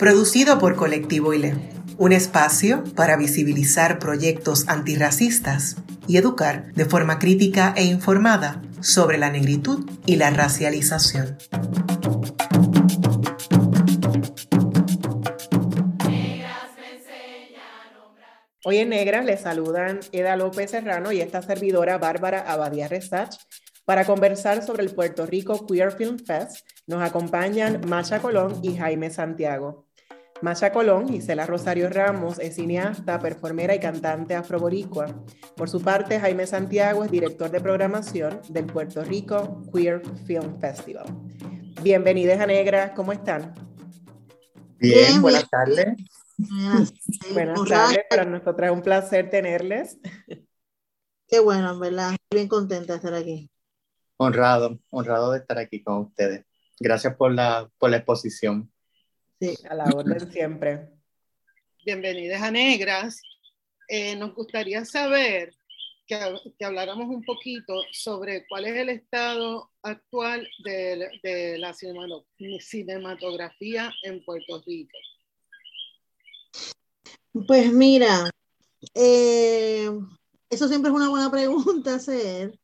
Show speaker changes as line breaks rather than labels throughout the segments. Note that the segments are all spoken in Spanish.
producido por Colectivo ILE, un espacio para visibilizar proyectos antirracistas y educar de forma crítica e informada sobre la negritud y la racialización. Hoy en Negras les saludan Eda López Serrano y esta servidora Bárbara Abadía Resach para conversar sobre el Puerto Rico Queer Film Fest nos acompañan Macha Colón y Jaime Santiago. Masha Colón, Gisela Rosario Ramos, es cineasta, performera y cantante afroboricua. Por su parte, Jaime Santiago es director de programación del Puerto Rico Queer Film Festival. Bienvenidos a Negra, ¿cómo están?
Bien, buenas tardes.
Buenas, tardes, para nosotros es un placer tenerles.
Qué bueno, ¿verdad? Bien contenta de estar aquí.
Honrado, honrado de estar aquí con ustedes. Gracias por la, por la exposición.
Sí, a la orden siempre.
Bienvenidas a Negras. Eh, nos gustaría saber que, que, habláramos un poquito sobre cuál es el estado actual de, de la cinematografía en Puerto Rico.
Pues mira, eh, eso siempre es una buena pregunta hacer,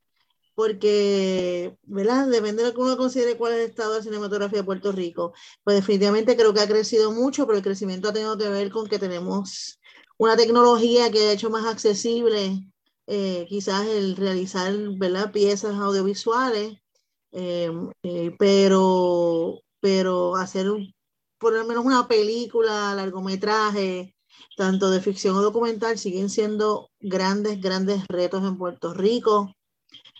porque, ¿verdad? Depende de uno considere cuál es el estado de cinematografía de Puerto Rico. Pues definitivamente creo que ha crecido mucho, pero el crecimiento ha tenido que ver con que tenemos una tecnología que ha hecho más accesible eh, quizás el realizar, ¿verdad? Piezas audiovisuales, eh, eh, pero, pero hacer por lo menos una película, largometraje, tanto de ficción o documental, siguen siendo grandes, grandes retos en Puerto Rico.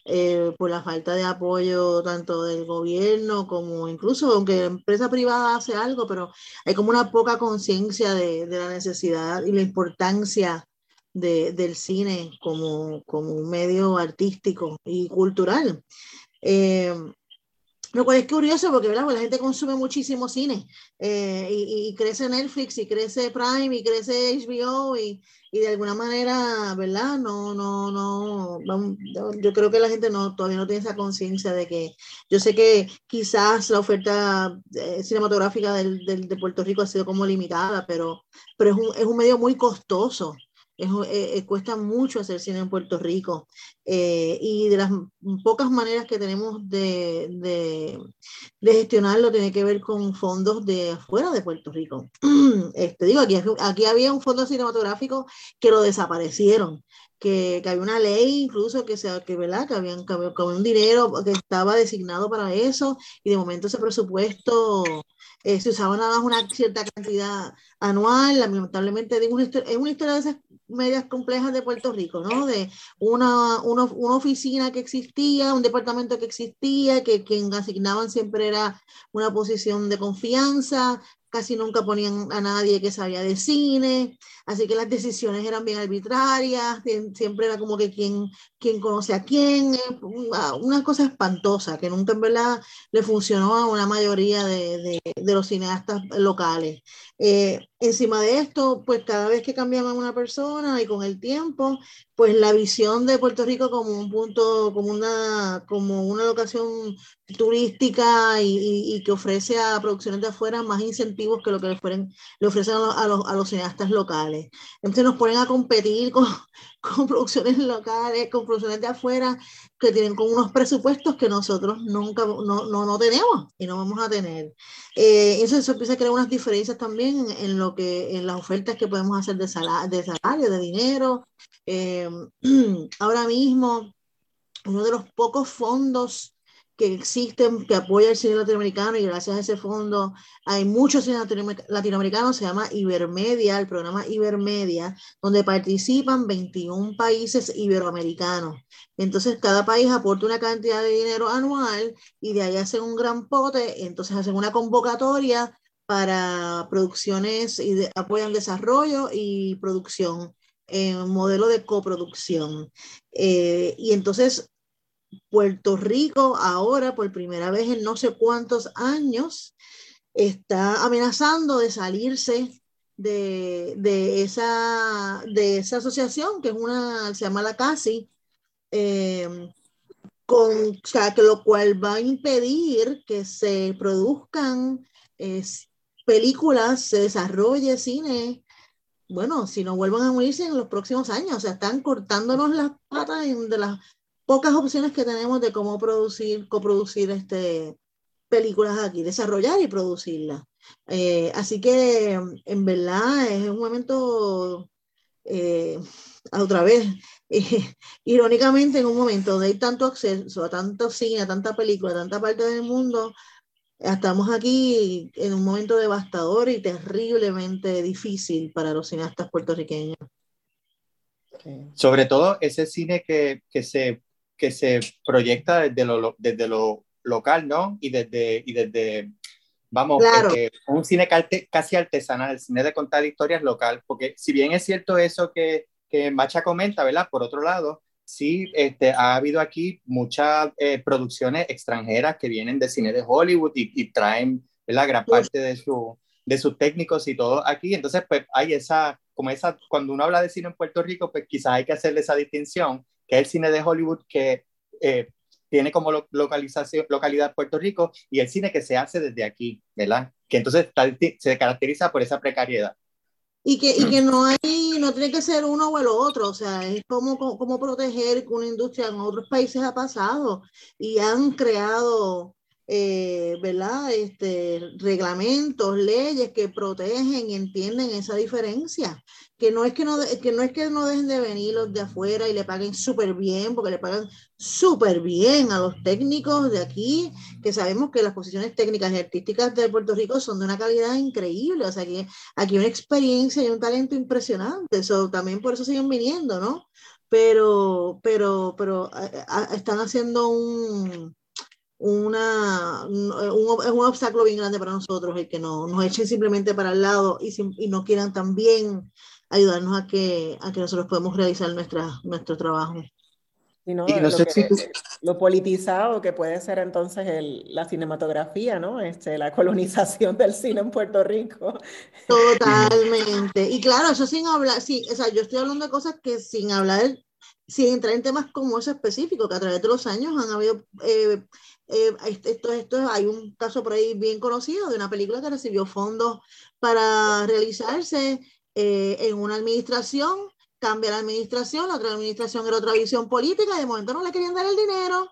Eh, por la falta de apoyo tanto del gobierno como incluso aunque la empresa privada hace algo, pero hay como una poca conciencia de, la necesidad y la importancia del cine como, como un medio artístico y cultural. Eh, lo cual es curioso porque ¿verdad? la gente consume muchísimo cine eh, y, crece Netflix y crece Prime y crece HBO y, y, de alguna manera, ¿verdad? No, no, no, yo creo que la gente no, todavía no tiene esa conciencia de que yo sé que quizás la oferta eh, cinematográfica del, del, de Puerto Rico ha sido como limitada, pero, pero es, un, es un medio muy costoso es, eh, eh, cuesta mucho hacer cine en Puerto Rico eh, y de las pocas maneras que tenemos de, de, de, gestionarlo tiene que ver con fondos de afuera de Puerto Rico. Este, digo, aquí, aquí había un fondo cinematográfico que lo desaparecieron. Que, que, había una ley incluso que se que verdad que habían que había, un dinero que estaba designado para eso y de momento ese presupuesto se usaba nada más una cierta cantidad anual lamentablemente es una historia de esas medias complejas de Puerto Rico, ¿no? De una, una, una, oficina que existía, un departamento que existía, que quien asignaban siempre era una posición de confianza, casi nunca ponían a nadie que sabía de cine, así que las decisiones eran bien arbitrarias, siempre era como que quien, quien conoce a quién, una cosa espantosa que nunca en verdad le funcionó a una mayoría de, de, de los cineastas locales. Eh, encima de esto, pues cada vez que cambiaban una persona y con el tiempo, pues la visión de Puerto Rico como un punto, como una, como una locación turística y, que ofrece a producciones de afuera más incentivos que lo que le, fueren, le ofrecen a los, a los, cineastas locales. Entonces nos ponen a competir con, con producciones locales, con producciones de afuera, que tienen con unos presupuestos que nosotros nunca, no, no, no tenemos y no vamos a tener. Eh, eso, eso, empieza a crear unas diferencias también en, lo que, en las ofertas que podemos hacer de, salario, de, salario, de dinero. Eh, ahora mismo, uno de los pocos fondos que existen, que apoya el cine latinoamericano y gracias a ese fondo hay muchos cine latinoamericanos, se llama Ibermedia, el programa Ibermedia, donde participan 21 países iberoamericanos. Entonces cada país aporta una cantidad de dinero anual y de ahí hacen un gran pote, entonces hacen una convocatoria para producciones y apoyan desarrollo y producción, en modelo de coproducción. Eh, y entonces Puerto Rico ahora, por primera vez en no sé cuántos años, está amenazando de salirse de, esa, de esa asociación, que es una, se llama la CASI, eh, con, que lo cual va a impedir que se produzcan películas, se desarrolle cine, bueno, si no vuelvan a morirse en los próximos años, o sea, están cortándonos las patas de las pocas opciones que tenemos de cómo producir, coproducir este, películas aquí, desarrollar y producirlas. Eh, así que en verdad es un momento, eh, otra vez, eh, irónicamente en un momento donde hay tanto acceso a tanto cine, a tanta película, a tanta parte del mundo, estamos aquí en un momento devastador y terriblemente difícil para los cineastas puertorriqueños.
Sobre todo ese cine que, que, se, que se proyecta desde lo, desde lo local, ¿no? Y desde, y desde vamos, este, un cine casi artesanal, el cine de contar historias local, porque si bien es cierto eso que, que Macha comenta, ¿verdad? Por otro lado, sí este, ha habido aquí muchas eh, producciones extranjeras que vienen de cine de Hollywood y, traen la gran parte de, su, de sus técnicos y todo aquí. Entonces, pues hay esa, como esa, cuando uno habla de cine en Puerto Rico, pues quizás hay que hacerle esa distinción, que es el cine de Hollywood que eh, tiene como localización, localidad Puerto Rico y el cine que se hace desde aquí, ¿verdad? Que entonces se caracteriza por esa precariedad.
Y que, y que no hay, no tiene que ser uno o el otro, o sea, es como, como, proteger que una industria en otros países ha pasado y han creado eh, ¿verdad? Este, reglamentos, leyes que protegen y entienden esa diferencia. Que no, es que, no, que no es que no dejen de venir los de afuera y le paguen súper bien, porque le pagan súper bien a los técnicos de aquí, que sabemos que las posiciones técnicas y artísticas de Puerto Rico son de una calidad increíble. O sea, que aquí hay una experiencia y un talento impresionante. Eso, también por eso siguen viniendo, ¿no? Pero, pero, pero están haciendo un una, un, es un obstáculo bien grande para nosotros el que no, nos echen simplemente para el lado y, y no quieran también ayudarnos a que, a que nosotros podamos realizar nuestra, nuestro trabajo.
y no sé lo politizado que puede ser entonces el, la cinematografía, ¿no? Este, la colonización del cine en Puerto Rico.
Totalmente. Y claro, eso sin hablar, sí, o sea, yo estoy hablando de cosas que sin hablar, sin entrar en temas como ese específico, que a través de los años han habido eh, eh, esto, esto, hay un caso por ahí bien conocido de una película que recibió fondos para realizarse eh, en una administración, cambia la administración, la otra administración era otra visión política, y de momento no le querían dar el dinero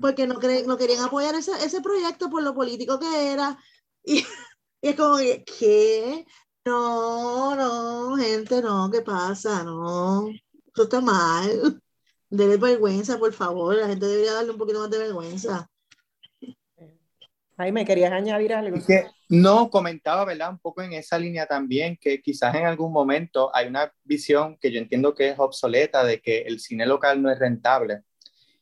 porque no, no querían apoyar ese, ese, proyecto por lo político que era. Y, y es como que, ¿qué? No, no, gente, no, ¿qué pasa? No, eso está mal. Debe vergüenza, por favor. La gente debería darle un poquito más de vergüenza.
Jaime, ¿querías añadir algo?
Que no, comentaba, ¿verdad? Un poco en esa línea también, que quizás en algún momento hay una visión que yo entiendo que es obsoleta de que el cine local no es rentable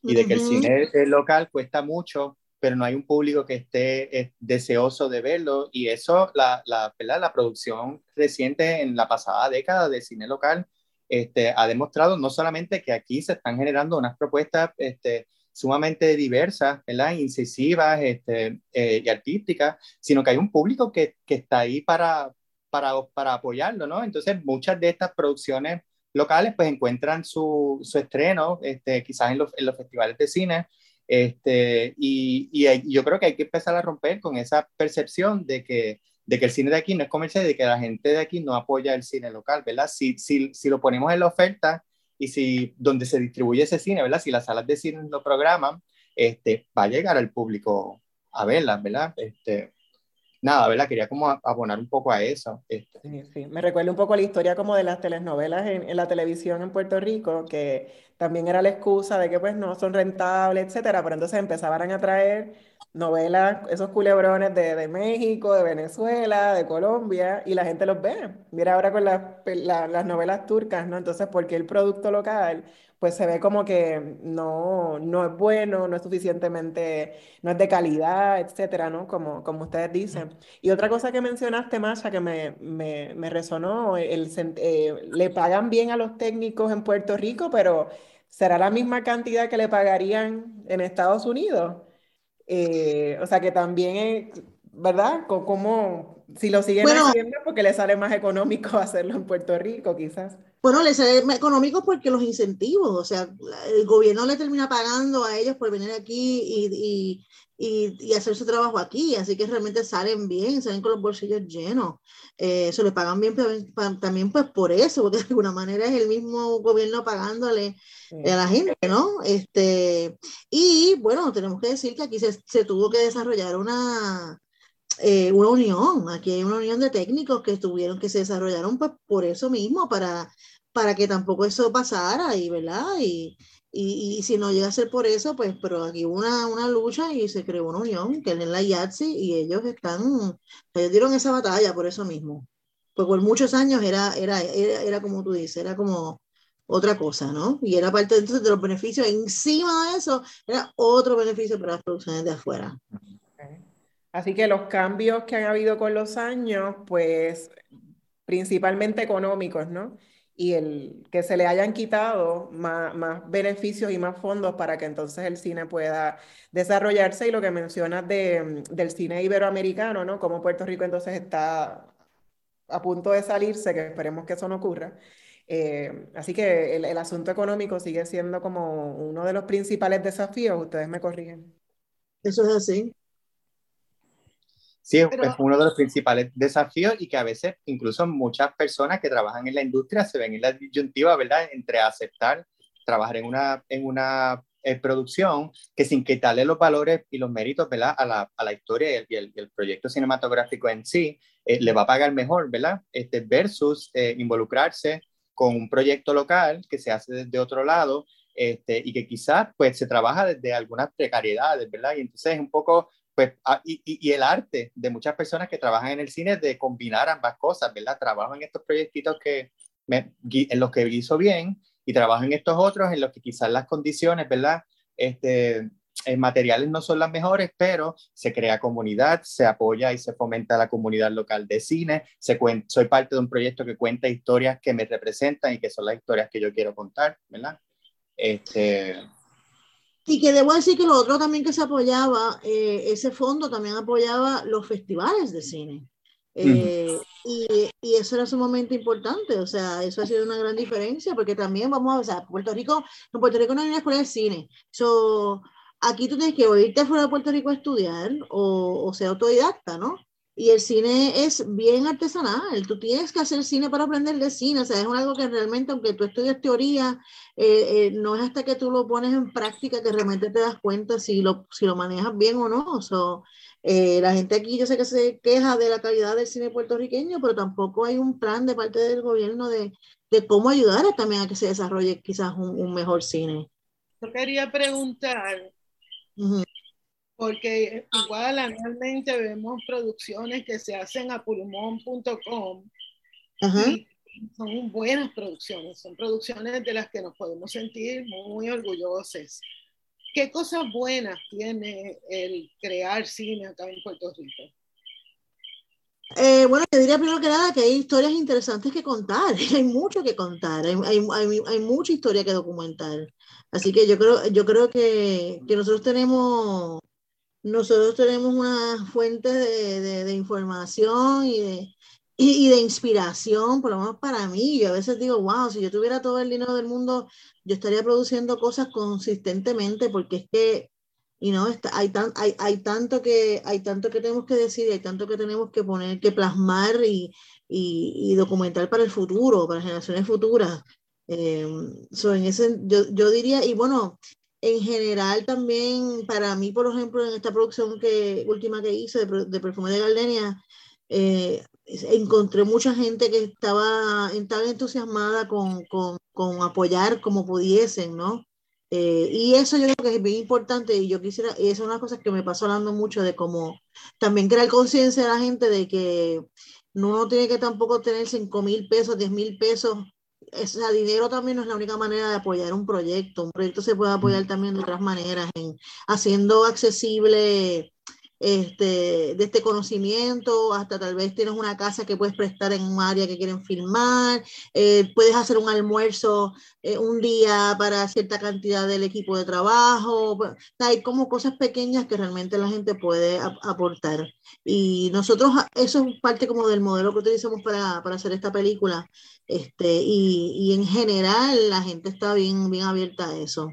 y de que el cine local cuesta mucho, pero no hay un público que esté eh, deseoso de verlo. Y eso, la, la, la producción reciente en la pasada década de cine local este, ha demostrado no solamente que aquí se están generando unas propuestas este, sumamente diversas, ¿verdad? incisivas este, eh, y artísticas, sino que hay un público que, que está ahí para, para, para, apoyarlo, ¿no? Entonces, muchas de estas producciones locales pues encuentran su, su estreno este, quizás en los, en los, festivales de cine, este, y, y, yo creo que hay que empezar a romper con esa percepción de que, de que el cine de aquí no es comercial de que la gente de aquí no apoya el cine local, ¿verdad? Si, si, si lo ponemos en la oferta, y si donde se distribuye ese cine, ¿verdad? Si las salas de cine lo programan, este, va a llegar al público a verlas, ¿verdad? Este, nada, ¿verdad? Quería como abonar un poco a eso. Este.
Sí, sí. Me recuerda un poco la historia como de las telenovelas en, en, la televisión en Puerto Rico, que también era la excusa de que pues no son rentables, etcétera, pero entonces empezaban a traer novelas, esos culebrones de, de, México, de Venezuela, de Colombia, y la gente los ve. Mira ahora con las novelas turcas, ¿no? Entonces, porque el producto local, pues se ve como que no, no es bueno, no es suficientemente, no es de calidad, etcétera, ¿no? Como, como ustedes dicen. Y otra cosa que mencionaste, Masha, que me, me, me resonó, el, eh, le pagan bien a los técnicos en Puerto Rico, pero ¿será la misma cantidad que le pagarían en Estados Unidos? Eh, o sea que también, ¿verdad? Como si lo siguen haciendo porque le sale más económico hacerlo en Puerto Rico, quizás.
Bueno, les sale más económico porque los incentivos, o sea, el gobierno le termina pagando a ellos por venir aquí y, y, y, hacer su trabajo aquí, así que realmente salen bien, salen con los bolsillos llenos. Eh, eso le pagan bien también pues por eso, porque de alguna manera es el mismo gobierno pagándole a la gente, ¿no? Este, y bueno, tenemos que decir que aquí se, se tuvo que desarrollar una, eh, una unión, aquí hay una unión de técnicos que tuvieron que se desarrollaron pues, por eso mismo, para, para que tampoco eso pasara, y, ¿verdad? Y, y, y, si no llega a ser por eso, pues, pero aquí hubo una, una lucha y se creó una unión, que es la IATSE, y ellos están, ellos dieron esa batalla por eso mismo. Pues por muchos años era, era, era, era como tú dices, era como otra cosa, ¿no? Y era parte entonces de los beneficios, encima de eso, era otro beneficio para las producciones de afuera.
Así que los cambios que han habido con los años, pues principalmente económicos, ¿no? y el que se le hayan quitado más, beneficios y más fondos para que entonces el cine pueda desarrollarse y lo que mencionas de, del cine iberoamericano, ¿no? Como Puerto Rico entonces está a punto de salirse, que esperemos que eso no ocurra. Eh, así que el, el asunto económico sigue siendo como uno de los principales desafíos, ustedes me corrigen.
Eso es así.
Sí, es uno de los principales desafíos y que a veces incluso muchas personas que trabajan en la industria se ven en la disyuntiva, ¿verdad?, entre aceptar trabajar en una, en una eh, producción que sin quitarle los valores y los méritos, ¿verdad?, a la, a la historia y el, el, proyecto cinematográfico en sí, eh, le va a pagar mejor, ¿verdad?, este, versus eh, involucrarse con un proyecto local que se hace desde otro lado este, y que quizás pues se trabaja desde algunas precariedades, ¿verdad? Y entonces es un poco pues, ah, y, y, el arte de muchas personas que trabajan en el cine de combinar ambas cosas, ¿verdad? Trabajo en estos proyectitos que me, en los que hizo bien y trabajo en estos otros en los que quizás las condiciones, ¿verdad? Este, materiales no son las mejores, pero se crea comunidad, se apoya y se fomenta la comunidad local de cine. Se soy parte de un proyecto que cuenta historias que me representan y que son las historias que yo quiero contar, ¿verdad? Este,
y que debo decir que lo otro también que se apoyaba, eh, ese fondo también apoyaba los festivales de cine. Eh, y, y, eso era sumamente importante, o sea, eso ha sido una gran diferencia, porque también vamos a o sea, Puerto Rico, en Puerto Rico no hay una escuela de cine. So, aquí tú tienes que o irte fuera de Puerto Rico a estudiar o, o ser autodidacta, ¿no? Y el cine es bien artesanal, tú tienes que hacer cine para aprender de cine, o sea, es algo que realmente, aunque tú estudias teoría, eh, eh, no es hasta que tú lo pones en práctica que realmente te das cuenta si lo, si lo manejas bien o no. So, eh, la gente aquí yo sé que se queja de la calidad del cine puertorriqueño, pero tampoco hay un plan de parte del gobierno de, de cómo ayudar también a que se desarrolle quizás un, un mejor cine.
Yo quería preguntar, porque igual anualmente vemos producciones que se hacen a pulmón.com son buenas producciones, son producciones de las que nos podemos sentir muy orgullosos. ¿Qué cosas buenas tiene el crear cine acá en Puerto Rico?
Eh, bueno, yo diría primero que nada que hay historias interesantes que contar, hay mucho que contar, hay, hay, hay, hay mucha historia que documentar. Así que yo creo, yo creo que, que nosotros tenemos nosotros tenemos una fuente de, de, de información y de, y, de inspiración, por lo menos para mí. Yo a veces digo, wow, si yo tuviera todo el dinero del mundo, yo estaría produciendo cosas consistentemente porque es que, y no, está, hay, tan, hay, hay, tanto que, hay tanto que tenemos que decir, hay tanto que tenemos que poner, que plasmar y, y, y documentar para el futuro, para generaciones futuras. Eh, so en ese, yo, yo diría, y bueno, en general también para mí, por ejemplo, en esta producción que, última que hice de, de Perfume de Gardenia, eh, encontré mucha gente que estaba tan entusiasmada con, con, con, apoyar como pudiesen, ¿no? Eh, y eso yo creo que es bien importante y yo quisiera, y es una cosa que me pasó hablando mucho de cómo también crear conciencia de la gente de que no tiene que tampoco tener 5 mil pesos, 10 mil pesos. Ese dinero también no es la única manera de apoyar un proyecto. Un proyecto se puede apoyar mm. también de otras maneras, en haciendo accesible este, de este conocimiento, hasta tal vez tienes una casa que puedes prestar en un área que quieren filmar, eh, puedes hacer un almuerzo eh, un día para cierta cantidad del equipo de trabajo, hay como cosas pequeñas que realmente la gente puede aportar. Y nosotros, eso es parte como del modelo que utilizamos para, para hacer esta película, este, y, y, en general la gente está bien, bien abierta a eso.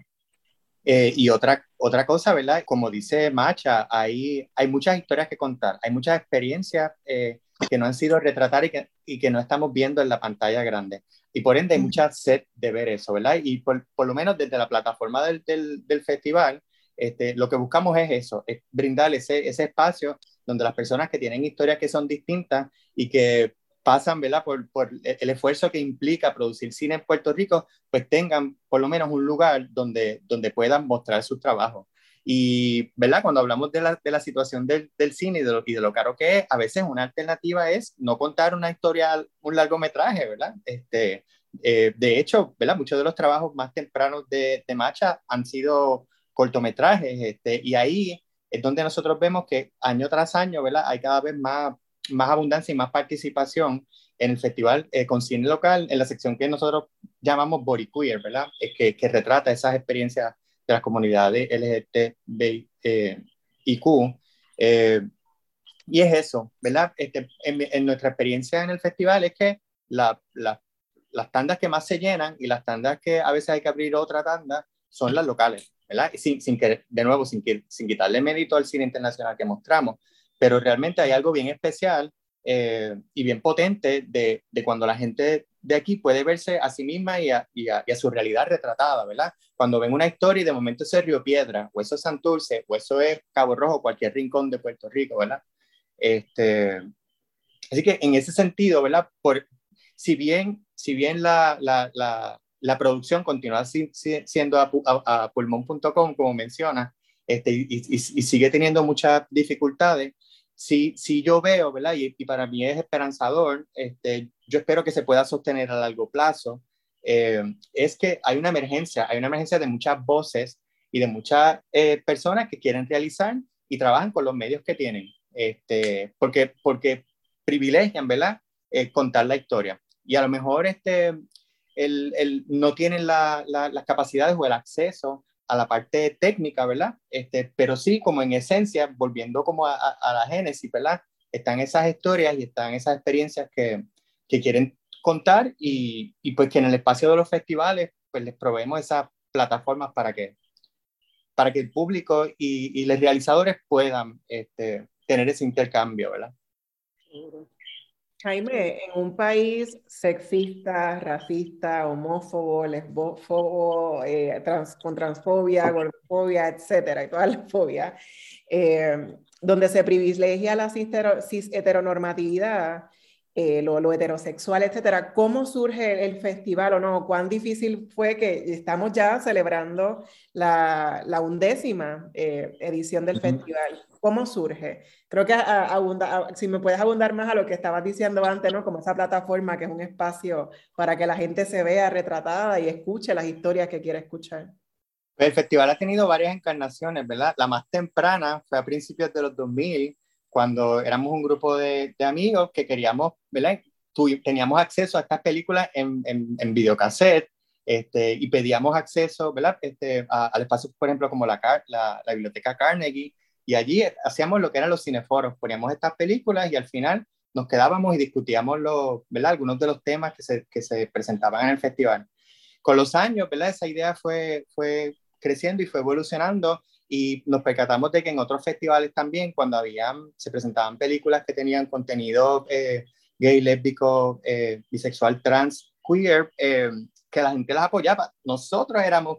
Eh, y otra, otra cosa, ¿verdad? Como dice Macha, hay, hay muchas historias que contar, hay muchas experiencias eh, que no han sido retratadas y que, y que no estamos viendo en la pantalla grande. Y por ende hay mucha sed de ver eso, ¿verdad? Y por, por lo menos desde la plataforma del, del, del, festival, este, lo que buscamos es eso, es brindar ese, ese espacio donde las personas que tienen historias que son distintas y que pasan ¿verdad? Por, por, el esfuerzo que implica producir cine en Puerto Rico, pues tengan por lo menos un lugar donde, donde puedan mostrar sus trabajos. Y ¿verdad? cuando hablamos de la, de la situación del, del cine y de, lo, y de, lo, caro que es, a veces una alternativa es no contar una historia, un largometraje, ¿verdad? Este, eh, de hecho, ¿verdad? muchos de los trabajos más tempranos de, de Macha han sido cortometrajes, este, y ahí es donde nosotros vemos que año tras año, ¿verdad? Hay cada vez más más abundancia y más participación en el festival eh, con cine local, en la sección que nosotros llamamos Body Queer, ¿verdad? Es que, que, retrata esas experiencias de las comunidades LGTBIQ. Eh, y es eso, ¿verdad? Este, en, en, nuestra experiencia en el festival es que la, la, las tandas que más se llenan y las tandas que a veces hay que abrir otra tanda son las locales, ¿verdad? Y sin, sin que, de nuevo, sin, sin quitarle mérito al cine internacional que mostramos, pero realmente hay algo bien especial eh, y bien potente de, de, cuando la gente de aquí puede verse a sí misma y a, y, a, y a, su realidad retratada, ¿verdad? Cuando ven una historia y de momento es Río Piedra, o eso es Santurce, o eso es Cabo Rojo, cualquier rincón de Puerto Rico, ¿verdad? Este, así que en ese sentido, ¿verdad? Por, si bien, si bien la, la, la, la producción continúa si, si, siendo a, a, pulmón.com, como menciona, este, y, y, sigue teniendo muchas dificultades, si, si yo veo, ¿verdad? Y, y, para mí es esperanzador, este, yo espero que se pueda sostener a largo plazo, eh, es que hay una emergencia, hay una emergencia de muchas voces y de muchas eh, personas que quieren realizar y trabajan con los medios que tienen, este, porque, porque privilegian, ¿verdad? Eh, contar la historia. Y a lo mejor este, el, el no tienen la, la, las capacidades o el acceso a la parte técnica, ¿verdad? Este, pero sí, como en esencia, volviendo como a, a, la génesis, ¿verdad? Están esas historias y están esas experiencias que, que quieren contar y, y, pues que en el espacio de los festivales, pues les proveemos esas plataformas para que, para que el público y, y los realizadores puedan este, tener ese intercambio, ¿verdad?
Jaime, en un país sexista, racista, homófobo, lesbófobo, eh, trans, con transfobia, gordofobia, etcétera, y todas las fobias, eh, donde se privilegia la cis heteronormatividad, eh, lo, lo, heterosexual, etcétera, ¿cómo surge el festival o no? ¿Cuán difícil fue que estamos ya celebrando la, la undécima eh, edición del uh -huh. festival? ¿Cómo surge? Creo que abunda, si me puedes abundar más a lo que estabas diciendo antes, ¿no? Como esa plataforma que es un espacio para que la gente se vea retratada y escuche las historias que quiere escuchar.
El festival ha tenido varias encarnaciones, ¿verdad? La más temprana fue a principios de los 2000, cuando éramos un grupo de, de amigos que queríamos, ¿verdad? Tu, teníamos acceso a estas películas en, en, en videocassette este, y pedíamos acceso, ¿verdad? Este, a, al espacio, por ejemplo, como la, la, la biblioteca Carnegie, y allí hacíamos lo que eran los cineforos, poníamos estas películas y al final nos quedábamos y discutíamos ¿verdad? algunos de los temas que se, que se presentaban en el festival. Con los años, ¿verdad? esa idea fue, fue creciendo y fue evolucionando y nos percatamos de que en otros festivales también, cuando habían, se presentaban películas que tenían contenido eh, gay, lésbico, eh, bisexual, trans, queer, eh, que la gente las apoyaba. Nosotros éramos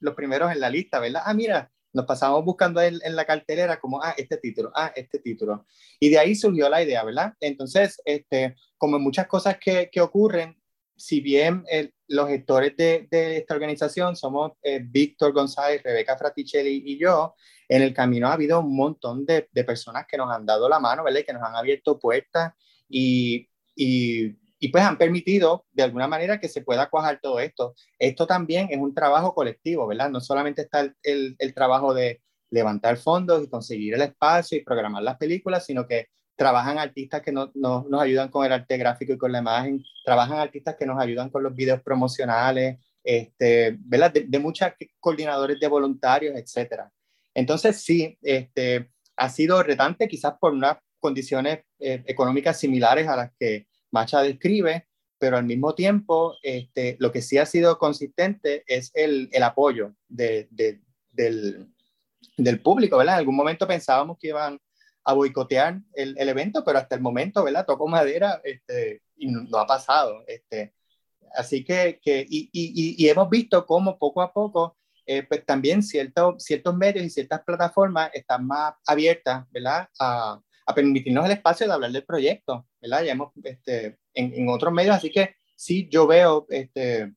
los primeros en la lista, ¿verdad? Ah, mira, nos pasamos buscando en, en, la cartelera como, ah, este título, ah, este título. Y de ahí surgió la idea, ¿verdad? Entonces, este, como en muchas cosas que, que ocurren, si bien los gestores de, esta organización somos eh, Víctor González, Rebeca Fraticelli y yo, en el camino ha habido un montón de, personas que nos han dado la mano, ¿verdad? Que nos han abierto puertas y, y, y, pues han permitido de alguna manera que se pueda cuajar todo esto. Esto también es un trabajo colectivo, ¿verdad? No solamente está el, el trabajo de levantar fondos y conseguir el espacio y programar las películas, sino que trabajan artistas que no, nos ayudan con el arte gráfico y con la imagen, trabajan artistas que nos ayudan con los videos promocionales, este, ¿verdad? De, de muchos coordinadores de voluntarios, etcétera. Entonces, sí, este, ha sido retante quizás por unas condiciones eh, económicas similares a las que Macha describe, pero al mismo tiempo, este, lo que sí ha sido consistente es el, el apoyo de, de, del, del público, ¿verdad? En algún momento pensábamos que iban a boicotear el, el, evento, pero hasta el momento, ¿verdad? Tocó madera este, y no, ha pasado. Este, así que, que y, y, y, hemos visto cómo poco a poco, eh, pues también ciertos ciertos medios y ciertas plataformas están más abiertas, ¿verdad? A, a, permitirnos el espacio de hablar del proyecto, ¿verdad? Ya hemos, este, en, en otros medios, así que sí, yo veo este,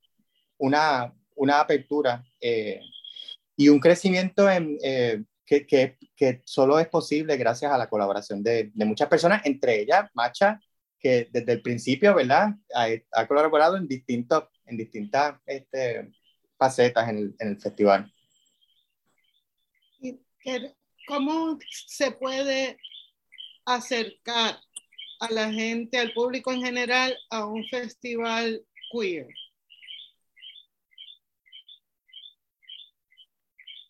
una, una apertura eh, y un crecimiento en, eh, que, que, que, solo es posible gracias a la colaboración de, de, muchas personas, entre ellas Macha, que desde el principio, ¿verdad? Ha, ha colaborado en, distintos, en distintas este, facetas en el, en el festival.
¿Cómo se puede acercar a la gente, al público en general, a un festival queer?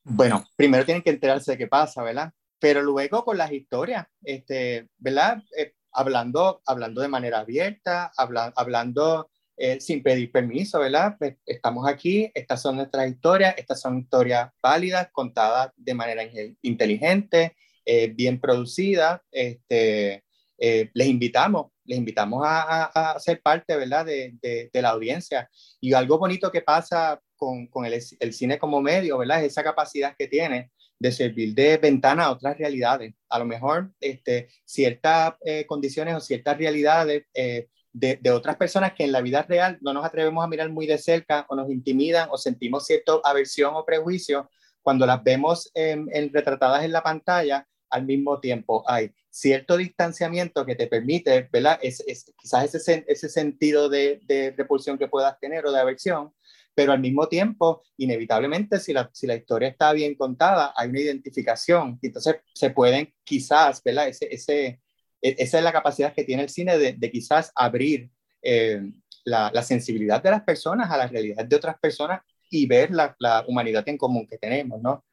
Bueno, primero tienen que enterarse de qué pasa, ¿verdad? Pero luego con las historias, este, ¿verdad? Eh, hablando, hablando de manera abierta, habla, hablando eh, sin pedir permiso, ¿verdad? Pues, estamos aquí, estas son nuestras historias, estas son historias válidas, contadas de manera inteligente, eh, bien producidas. Este, les invitamos, les invitamos a, a, a ser parte, ¿verdad? De, de, de, la audiencia. Y algo bonito que pasa con, el, cine como medio, ¿verdad? Es esa capacidad que tiene de servir de ventana a otras realidades. A lo mejor este, ciertas eh, condiciones o ciertas realidades eh, de, otras personas que en la vida real no nos atrevemos a mirar muy de cerca o nos intimidan o sentimos cierta aversión o prejuicio, cuando las vemos en, retratadas en la pantalla, al mismo tiempo hay cierto distanciamiento que te permite, ¿verdad? Es, quizás ese, ese sentido de, de repulsión que puedas tener o de aversión, pero al mismo tiempo, inevitablemente, si la, si la historia está bien contada, hay una identificación y entonces se pueden quizás, ¿verdad? Ese, ese, e, esa es la capacidad que tiene el cine de, quizás abrir eh, la, la, sensibilidad de las personas a la realidad de otras personas y ver la, la humanidad en común que tenemos, ¿no?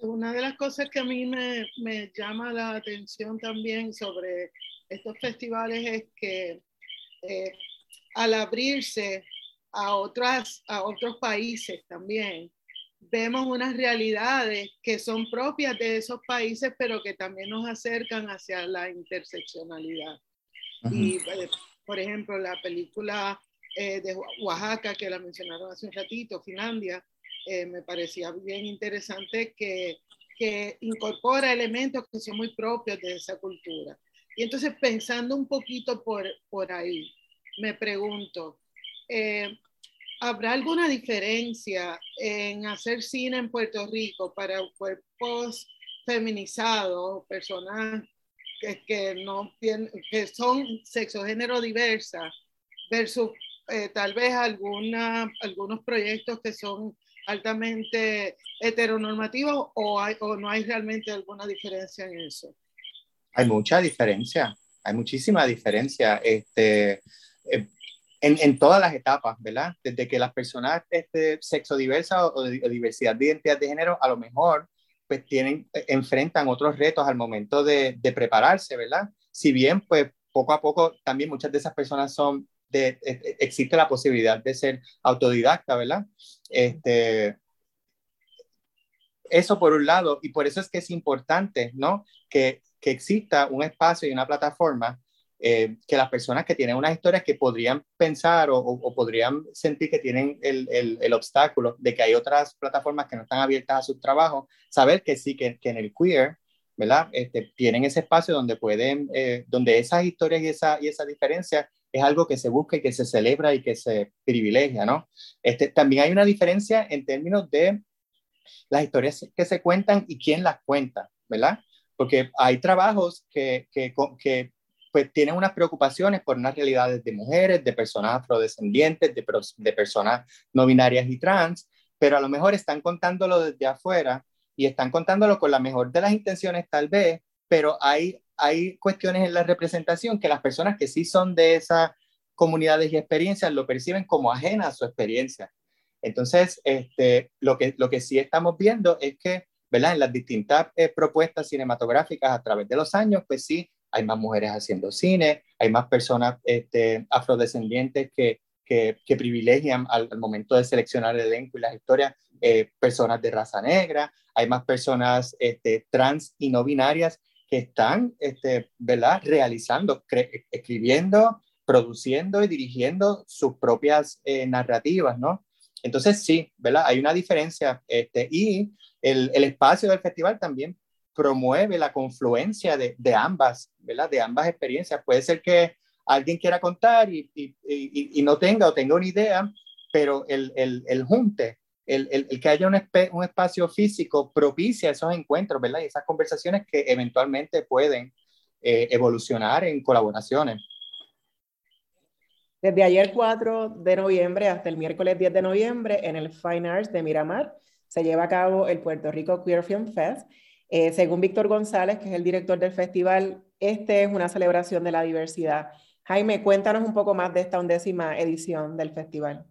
Una de las cosas que a mí me, me llama la atención también sobre estos festivales es que eh, al abrirse a, otras, a otros países también. Vemos unas realidades que son propias de esos países, pero que también nos acercan hacia la interseccionalidad. Y, eh, por ejemplo, la película eh, de Oaxaca, que la mencionaron hace un ratito, Finlandia, eh, me parecía bien interesante que, que incorpora elementos que son muy propios de esa cultura. Y entonces, pensando un poquito por, por ahí, me pregunto, eh, ¿Habrá alguna diferencia en hacer cine en Puerto Rico para cuerpos feminizados, personas que, que no tienen, que son sexo género diversa, versus eh, tal vez alguna, algunos proyectos que son altamente heteronormativos o, hay, o no hay realmente alguna diferencia en eso?
Hay mucha diferencia, hay muchísima diferencia. Este, eh, en, en, todas las etapas, ¿verdad? Desde que las personas este, sexo diversas o, o, diversidad de identidad de género a lo mejor pues tienen, eh, enfrentan otros retos al momento de, de, prepararse, ¿verdad? Si bien pues poco a poco también muchas de esas personas son, de, existe la posibilidad de ser autodidacta, ¿verdad? Este, eso por un lado, y por eso es que es importante, ¿no? Que, que exista un espacio y una plataforma eh, que las personas que tienen unas historias que podrían pensar o, podrían sentir que tienen el, el, el, obstáculo de que hay otras plataformas que no están abiertas a sus trabajos, saber que sí, que, que en el queer, ¿verdad? Este, tienen ese espacio donde pueden, eh, donde esas historias y esa, y esa diferencia es algo que se busca y que se celebra y que se privilegia, ¿no? Este, también hay una diferencia en términos de las historias que se cuentan y quién las cuenta, ¿verdad? Porque hay trabajos que, que, que pues, tienen unas preocupaciones por unas realidades de mujeres, de personas afrodescendientes, de, de personas no binarias y trans, pero a lo mejor están contándolo desde afuera y están contándolo con la mejor de las intenciones tal vez, pero hay, hay cuestiones en la representación que las personas que sí son de esas comunidades y experiencias lo perciben como ajena a su experiencia. Entonces, este, lo, que, lo que sí estamos viendo es que, ¿verdad? En las distintas eh, propuestas cinematográficas a través de los años, pues sí, hay más mujeres haciendo cine, hay más personas este, afrodescendientes que, que, privilegian al, momento de seleccionar el elenco y las historias eh, personas de raza negra, hay más personas este, trans y no binarias que están, este, ¿verdad?, realizando, escribiendo, produciendo y dirigiendo sus propias eh, narrativas, ¿no? Entonces, sí, ¿verdad? Hay una diferencia este, y el, el, espacio del festival también promueve la confluencia de, de, ambas, ¿verdad? De ambas experiencias. Puede ser que alguien quiera contar y, y, y, y no tenga o tenga una idea, pero el, el, el junte el, el, que haya un, un, espacio físico propicia esos encuentros, ¿verdad? Y esas conversaciones que eventualmente pueden eh, evolucionar en colaboraciones.
Desde ayer 4 de noviembre hasta el miércoles 10 de noviembre en el Fine Arts de Miramar se lleva a cabo el Puerto Rico Queer Film Fest. Eh, según Víctor González, que es el director del festival, este es una celebración de la diversidad. Jaime, cuéntanos un poco más de esta undécima edición del festival.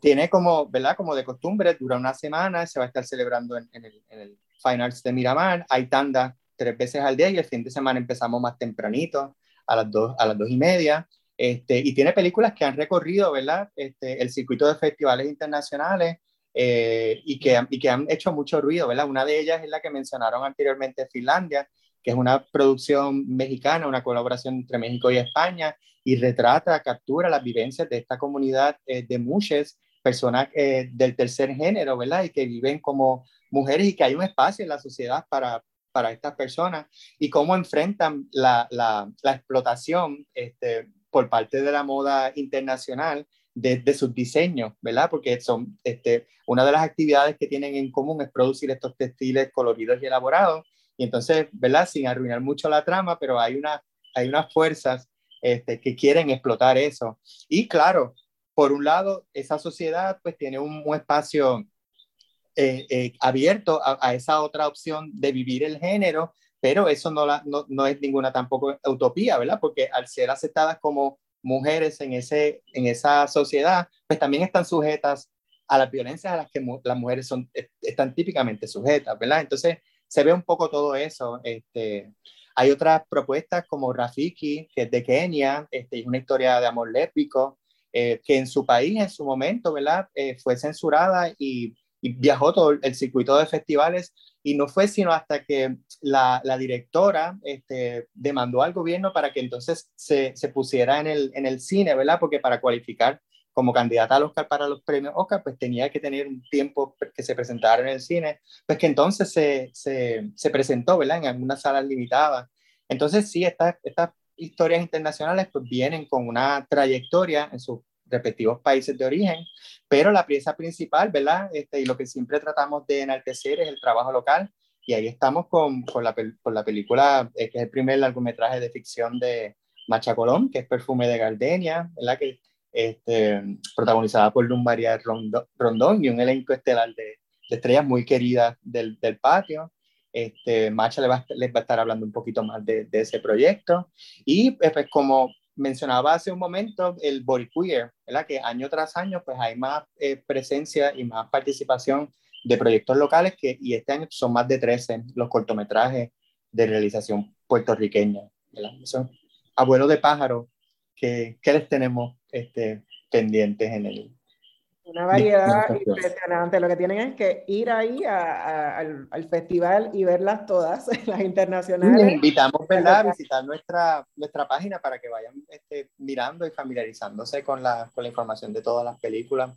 Tiene como, ¿verdad? Como de costumbre, dura una semana, se va a estar celebrando en, en, el, en el, Fine Arts de Miramar. Hay tanda tres veces al día y el fin de semana empezamos más tempranito, a las dos, a las dos y media. Este, y tiene películas que han recorrido, ¿verdad? Este, el circuito de festivales internacionales eh, y, que, y que han hecho mucho ruido, ¿verdad? Una de ellas es la que mencionaron anteriormente, Finlandia, que es una producción mexicana, una colaboración entre México y España, y retrata, captura las vivencias de esta comunidad eh, de mujeres, personas eh, del tercer género, ¿verdad? Y que viven como mujeres y que hay un espacio en la sociedad para, para estas personas y cómo enfrentan la, la, explotación este, por parte de la moda internacional de, de, sus diseños, ¿verdad? Porque son, este, una de las actividades que tienen en común es producir estos textiles coloridos y elaborados. Y entonces, ¿verdad? Sin arruinar mucho la trama, pero hay, una, hay unas fuerzas este, que quieren explotar eso. Y claro, por un lado, esa sociedad pues tiene un, espacio eh, eh, abierto a, esa otra opción de vivir el género, pero eso no, la, no, no, es ninguna tampoco utopía, ¿verdad? Porque al ser aceptadas como mujeres en, ese, en esa sociedad, pues también están sujetas a las violencias a las que las mujeres son, están típicamente sujetas, ¿verdad? Entonces, se ve un poco todo eso. Este, hay otras propuestas como Rafiki, que es de Kenia, este, es una historia de amor lésbico, eh, que en su país, en su momento, ¿verdad? Eh, fue censurada y, viajó todo el circuito de festivales y no fue sino hasta que la, directora este, demandó al gobierno para que entonces se, se pusiera en el, en el cine, ¿verdad? Porque para cualificar como candidata al Oscar para los premios Oscar, pues tenía que tener un tiempo que se presentara en el cine, pues que entonces se, se, se presentó, ¿verdad? En algunas salas limitadas. Entonces, sí, estas, estas historias internacionales pues vienen con una trayectoria en sus respectivos países de origen, pero la pieza principal, ¿verdad? Este, y lo que siempre tratamos de enaltecer es el trabajo local, y ahí estamos con, con, la, con la, película, eh, que es el primer largometraje de ficción de Macha Colón, que es Perfume de Gardenia, ¿verdad? Que este, protagonizada por Luz María Rondón y un elenco estelar de, estrellas muy queridas del, del patio. Este, Macha les va, les va, a estar hablando un poquito más de, de ese proyecto. Y pues, pues como mencionaba hace un momento, el body queer, ¿verdad? que año tras año pues hay más eh, presencia y más participación de proyectos locales que, y este año son más de 13 los cortometrajes de realización puertorriqueña. ¿verdad? abuelo de pájaro, ¿qué, ¿qué les tenemos este, pendientes en el...
Una variedad impresionante. Lo que tienen es que ir ahí a, al, al, festival y verlas todas, las internacionales.
Les invitamos ¿verdad? a visitar nuestra, nuestra página para que vayan este, mirando y familiarizándose con la, con la información de todas las películas.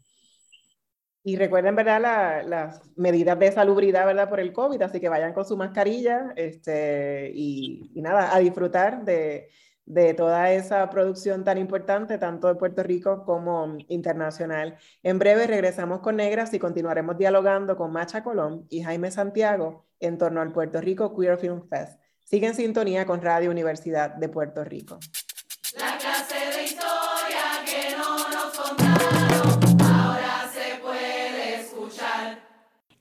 Y recuerden, ¿verdad?, la, las medidas de salubridad, ¿verdad?, por el COVID, así que vayan con su mascarilla este, y, y nada, a disfrutar de, de toda esa producción tan importante, tanto de Puerto Rico como internacional. En breve regresamos con Negras y continuaremos dialogando con Macha Colón y Jaime Santiago en torno al Puerto Rico Queer Film Fest. Sigue en sintonía con Radio Universidad de Puerto Rico.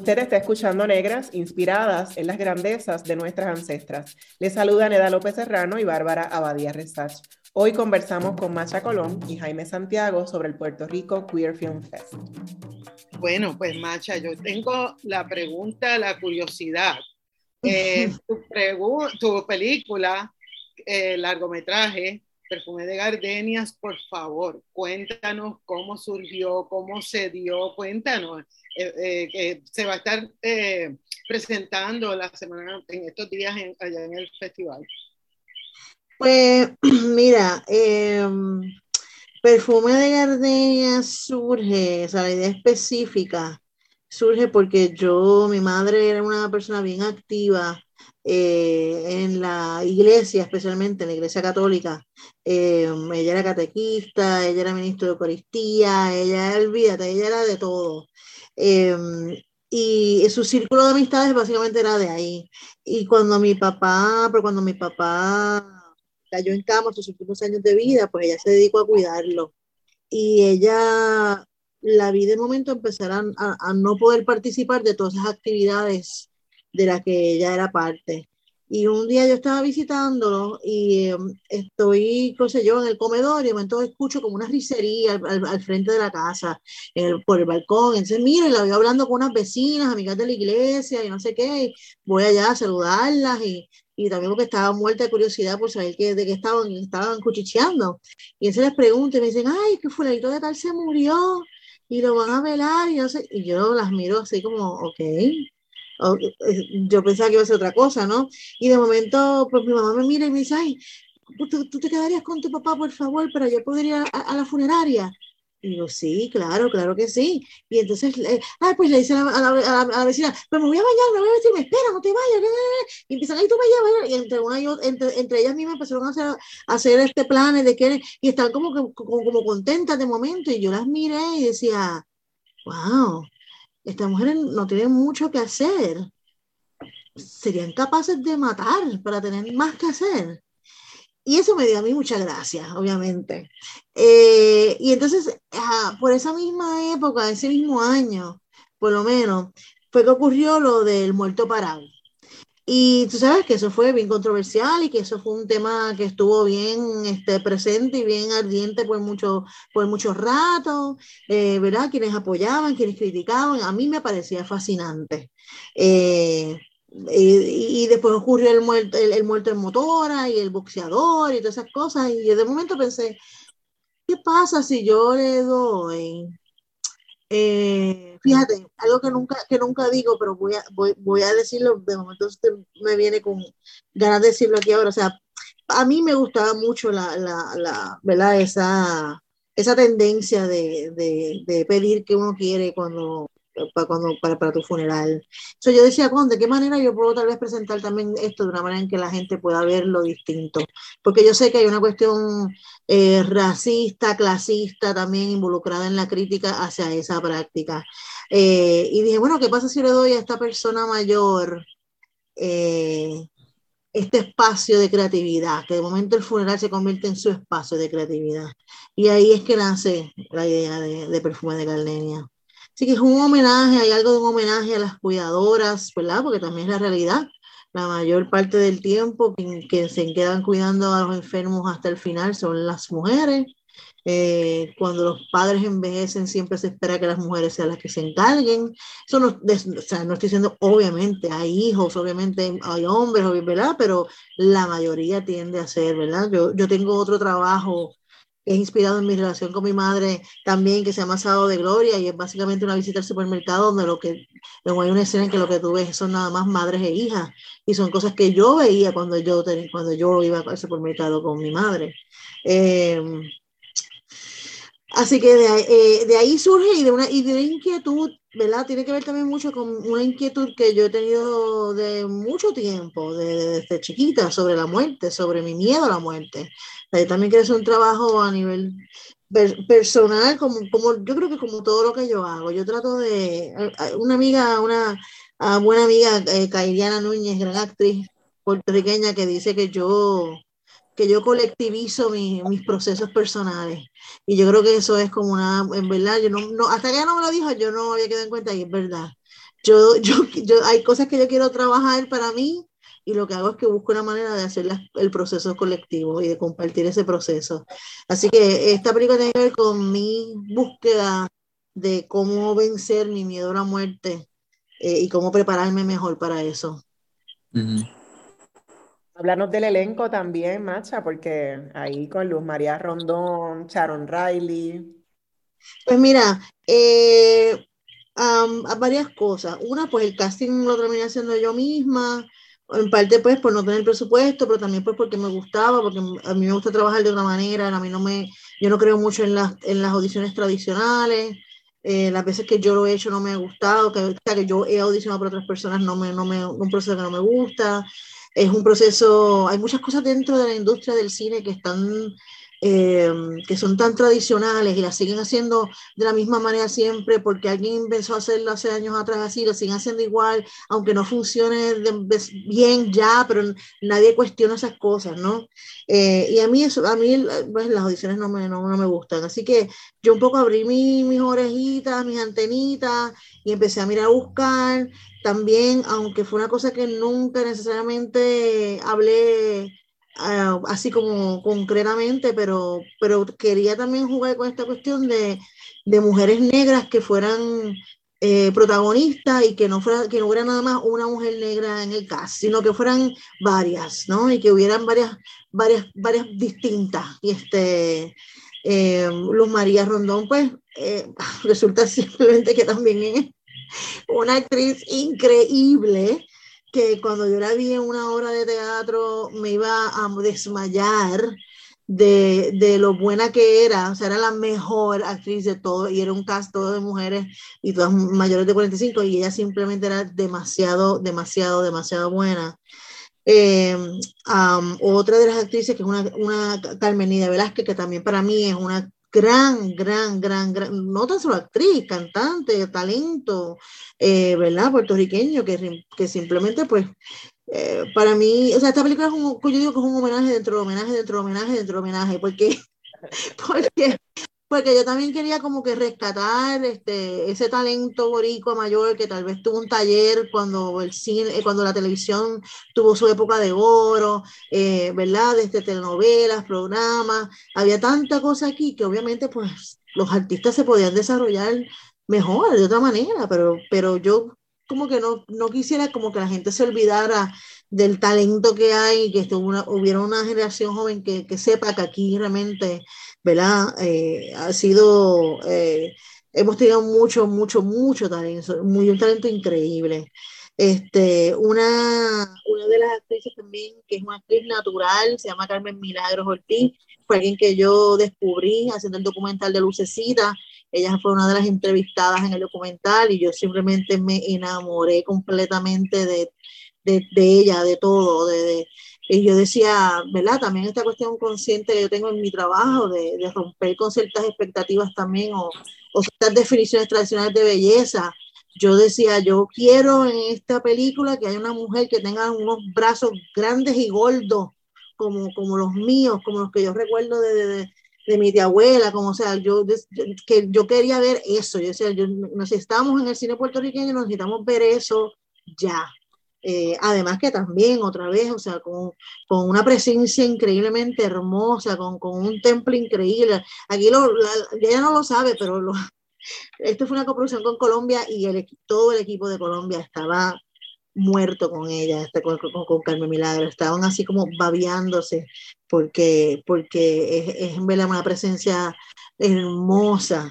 Usted está escuchando Negras, inspiradas en las grandezas de nuestras ancestras. Les saludan Eda López Serrano y Bárbara Abadía Resach. Hoy conversamos con Macha Colón y Jaime Santiago sobre el Puerto Rico Queer Film Fest.
Bueno, pues Macha, yo tengo la pregunta, la curiosidad. Eh, tu, tu película, eh, largometraje, Perfume de Gardenias, por favor, cuéntanos cómo surgió, cómo se dio, cuéntanos. Eh, eh, se va a estar eh, presentando la semana, en estos días allá en el festival.
Pues mira, em, Perfume de Gardenias surge, esa la idea específica surge porque yo, mi madre era una persona bien activa eh, en la iglesia, especialmente en la iglesia católica. Eh, ella era catequista, ella era ministro de Eucaristía, ella, olvídate, ella era de todo. Eh, y su círculo de amistades básicamente era de ahí. Y cuando mi papá, pero cuando mi papá cayó en cama sus últimos años de vida, pues ella se dedicó a cuidarlo. Y ella la vi de momento empezar a, a, no poder participar de todas esas actividades de las que ella era parte. Y un día yo estaba visitándolo y em, estoy, qué sé yo, en el comedor y de momento escucho como una risería al, al, frente de la casa, por el balcón. Entonces, mire, la voy hablando con unas vecinas, amigas de la iglesia y no sé qué. voy allá a saludarlas y, y también porque estaba muerta de curiosidad por saber qué, de qué estaban, estaban cuchicheando. Y entonces les pregunto y me dicen, ay, que fulanito de tal se murió y lo van a velar y no sé. Y yo las miro así como, ok eh, yo pensaba que iba a ser otra cosa, ¿no? Y de momento, pues mi mamá me mira y me dice, ay, ¿tú, te quedarías con tu papá, por favor, para yo poder ir a, la funeraria? Y yo, sí, claro, claro que sí. Y entonces, ah, pues le dice a la, a, vecina, pues me voy a bañar, me voy a vestir, me espera, no te vayas. Y empiezan, ahí tú me llevas. Y entre, una y entre, entre, ellas mismas empezaron a hacer, a hacer este plan de que, y están como, como, como contentas de momento. Y yo las miré y decía, wow, estas mujeres no tienen mucho que hacer. Serían capaces de matar para tener más que hacer. Y eso me dio a mí mucha gracia, obviamente. Eh, y entonces, ah, por esa misma época, ese mismo año, por lo menos, fue que ocurrió lo del muerto parado. Y tú sabes que eso fue bien controversial y que eso fue un tema que estuvo bien este, presente y bien ardiente por mucho, por mucho rato, eh, ¿verdad? Quienes apoyaban, quienes criticaban, a mí me parecía fascinante. Eh, y, después ocurrió el muerto, el, muerto en motora y el boxeador y todas esas cosas. Y de momento pensé, ¿qué pasa si yo le doy eh, fíjate, algo que nunca, que nunca digo, pero voy a, voy, voy a decirlo, de momento usted me viene con ganas de decirlo aquí ahora. O sea, a mí me gustaba mucho la, la, la ¿verdad? Esa, esa tendencia de, de, de, pedir que uno quiere cuando, para, cuando, para, para tu funeral. So, yo decía, ¿de qué manera yo puedo tal vez presentar también esto de una manera en que la gente pueda verlo distinto? Porque yo sé que hay una cuestión eh, racista, clasista también involucrada en la crítica hacia esa práctica. Eh, y dije, bueno, ¿qué pasa si le doy a esta persona mayor eh, este espacio de creatividad? Que de momento el funeral se convierte en su espacio de creatividad. Y ahí es que nace la idea de, de perfume de Gardenia. Así que es un homenaje, hay algo de un homenaje a las cuidadoras, ¿verdad? Porque también es la realidad. La mayor parte del tiempo que, se quedan cuidando a los enfermos hasta el final son las mujeres. Eh, cuando los padres envejecen, siempre se espera que las mujeres sean las que se encarguen. Eso no, o sea, no estoy diciendo, obviamente, hay hijos, obviamente hay hombres, ¿verdad? Pero la mayoría tiende a ser, ¿verdad? Yo, yo tengo otro trabajo es inspirado en mi relación con mi madre también, que se llama Sábado de Gloria, y es básicamente una visita al supermercado donde lo que, hay una escena en que lo que tú ves son nada más madres e hijas, y son cosas que yo veía cuando yo, cuando yo iba al supermercado con mi madre. Eh, así que de, de, ahí surge y de, una, y de una inquietud ¿verdad? Tiene que ver también mucho con una inquietud que yo he tenido de mucho tiempo, desde chiquita, sobre la muerte, sobre mi miedo a la muerte. Yo también hacer un trabajo a nivel personal, como, como yo creo que como todo lo que yo hago. Yo trato de, una amiga, una buena amiga, eh, Núñez, gran actriz puertorriqueña, que dice que yo que yo colectivizo mis procesos personales. Y yo creo que eso es como una, en verdad, yo no, no hasta que ella no me lo dijo, yo no había quedado en cuenta y es verdad. Yo, yo, yo, hay cosas que yo quiero trabajar para mí y lo que hago es que busco una manera de hacer el proceso colectivo y de compartir ese proceso. Así que esta película tiene que ver con mi búsqueda de cómo vencer mi miedo a la muerte eh, y cómo prepararme mejor para eso.
Hablarnos del elenco también, Macha, porque ahí con Luz María Rondón, Sharon Riley.
Pues mira, eh, varias cosas. Una, pues el casting lo terminé haciendo yo misma, en parte pues por no tener presupuesto, pero también pues porque me gustaba, porque a mí me gusta trabajar de otra manera, a mí no me, yo no creo mucho en las, en las audiciones tradicionales. Eh, las veces que yo lo he hecho no me ha gustado, que, que yo he audicionado por otras personas no me, no me, un proceso que no me gusta es un proceso, hay muchas cosas dentro de la industria del cine que están eh, que son tan tradicionales y las siguen haciendo de la misma manera siempre porque alguien empezó a hacerlo hace años atrás así, lo siguen haciendo igual, aunque no funcione bien ya, pero nadie cuestiona esas cosas, ¿no? Eh, y a mí, eso, a mí pues, las audiciones no me, no, no, me gustan, así que yo un poco abrí mis orejitas, mis antenitas y empecé a mirar a buscar también, aunque fue una cosa que nunca necesariamente hablé ah, así como concretamente, pero, pero quería también jugar con esta cuestión de, de mujeres negras que fueran eh, protagonistas y que no, fuera, que no hubiera nada más una mujer negra en el cast, sino que fueran varias, ¿no? Y que hubieran varias, varias, varias distintas. Y este, eh, Luz María Rondón, pues, eh, resulta simplemente que también es una actriz increíble que cuando yo la vi en una obra de teatro me iba a desmayar de, de, lo buena que era, o sea, era la mejor actriz de todo y era un cast de mujeres y todas mayores de 45 y ella simplemente era demasiado, demasiado, demasiado buena. Eh, otra de las actrices que es una, una Carmenida Velázquez, que también para mí es una gran, gran, gran, gran, no tan solo actriz, cantante, talento, eh, ¿verdad? Puertorriqueño, que, que simplemente, pues, eh, para mí, o sea, esta película es un, yo digo que es un homenaje dentro de homenaje, dentro de homenaje, dentro de homenaje, porque, porque porque yo también quería como que rescatar este, ese talento boricua mayor que tal vez tuvo un taller cuando el cine, eh, cuando la televisión tuvo su época de oro, eh, ¿verdad? Desde telenovelas, programas, había tanta cosa aquí que obviamente pues los artistas se podían desarrollar mejor, de otra manera, pero, pero yo como que no, no quisiera como que la gente se olvidara del talento que hay, que una, hubiera una generación joven que, que sepa que aquí realmente ¿verdad? Eh, ha sido, eh, hemos tenido mucho, mucho, mucho talento, muy, un talento increíble. Este, una, una de las actrices también, que es una actriz natural, se llama Carmen Milagros Ortiz, fue alguien que yo descubrí haciendo el documental de Lucecita. Ella fue una de las entrevistadas en el documental y yo simplemente me enamoré completamente de, de, de ella, de todo, de, y yo decía, ¿verdad? También esta cuestión consciente que yo tengo en mi trabajo de, de romper con ciertas expectativas también o, o ciertas definiciones tradicionales de belleza. Yo decía, yo quiero en esta película que haya una mujer que tenga unos brazos grandes y gordos, como, como los míos, como los que yo recuerdo de, de, mi tía abuela, como sea, yo, que yo quería ver eso. Yo decía, yo, estamos en el cine puertorriqueño, necesitamos ver eso ya. Eh, además que también otra vez, o sea, con, con una presencia increíblemente hermosa, con, con, un templo increíble. Aquí lo, ella no lo sabe, pero lo, esto fue una coproducción con Colombia y el, todo el equipo de Colombia estaba muerto con ella, este, con, con, Carmen Milagro, estaban así como babeándose porque, porque es, es una presencia hermosa.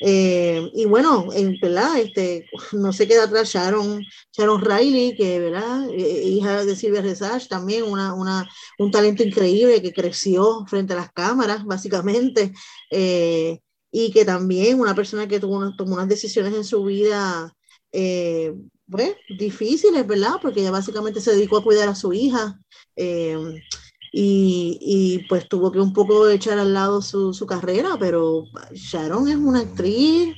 Eh, y bueno, en, ¿verdad? Este, no se queda atrás Sharon, Sharon Riley, que ¿verdad? Eh, hija de Silvia Resage, también una, una, un talento increíble que creció frente a las cámaras, básicamente, eh, y que también una persona que tuvo, tomó unas decisiones en su vida pues, difíciles, ¿verdad? Porque ella básicamente se dedicó a cuidar a su hija. Y, y, pues tuvo que un poco echar al lado su, su, carrera, pero Sharon es una actriz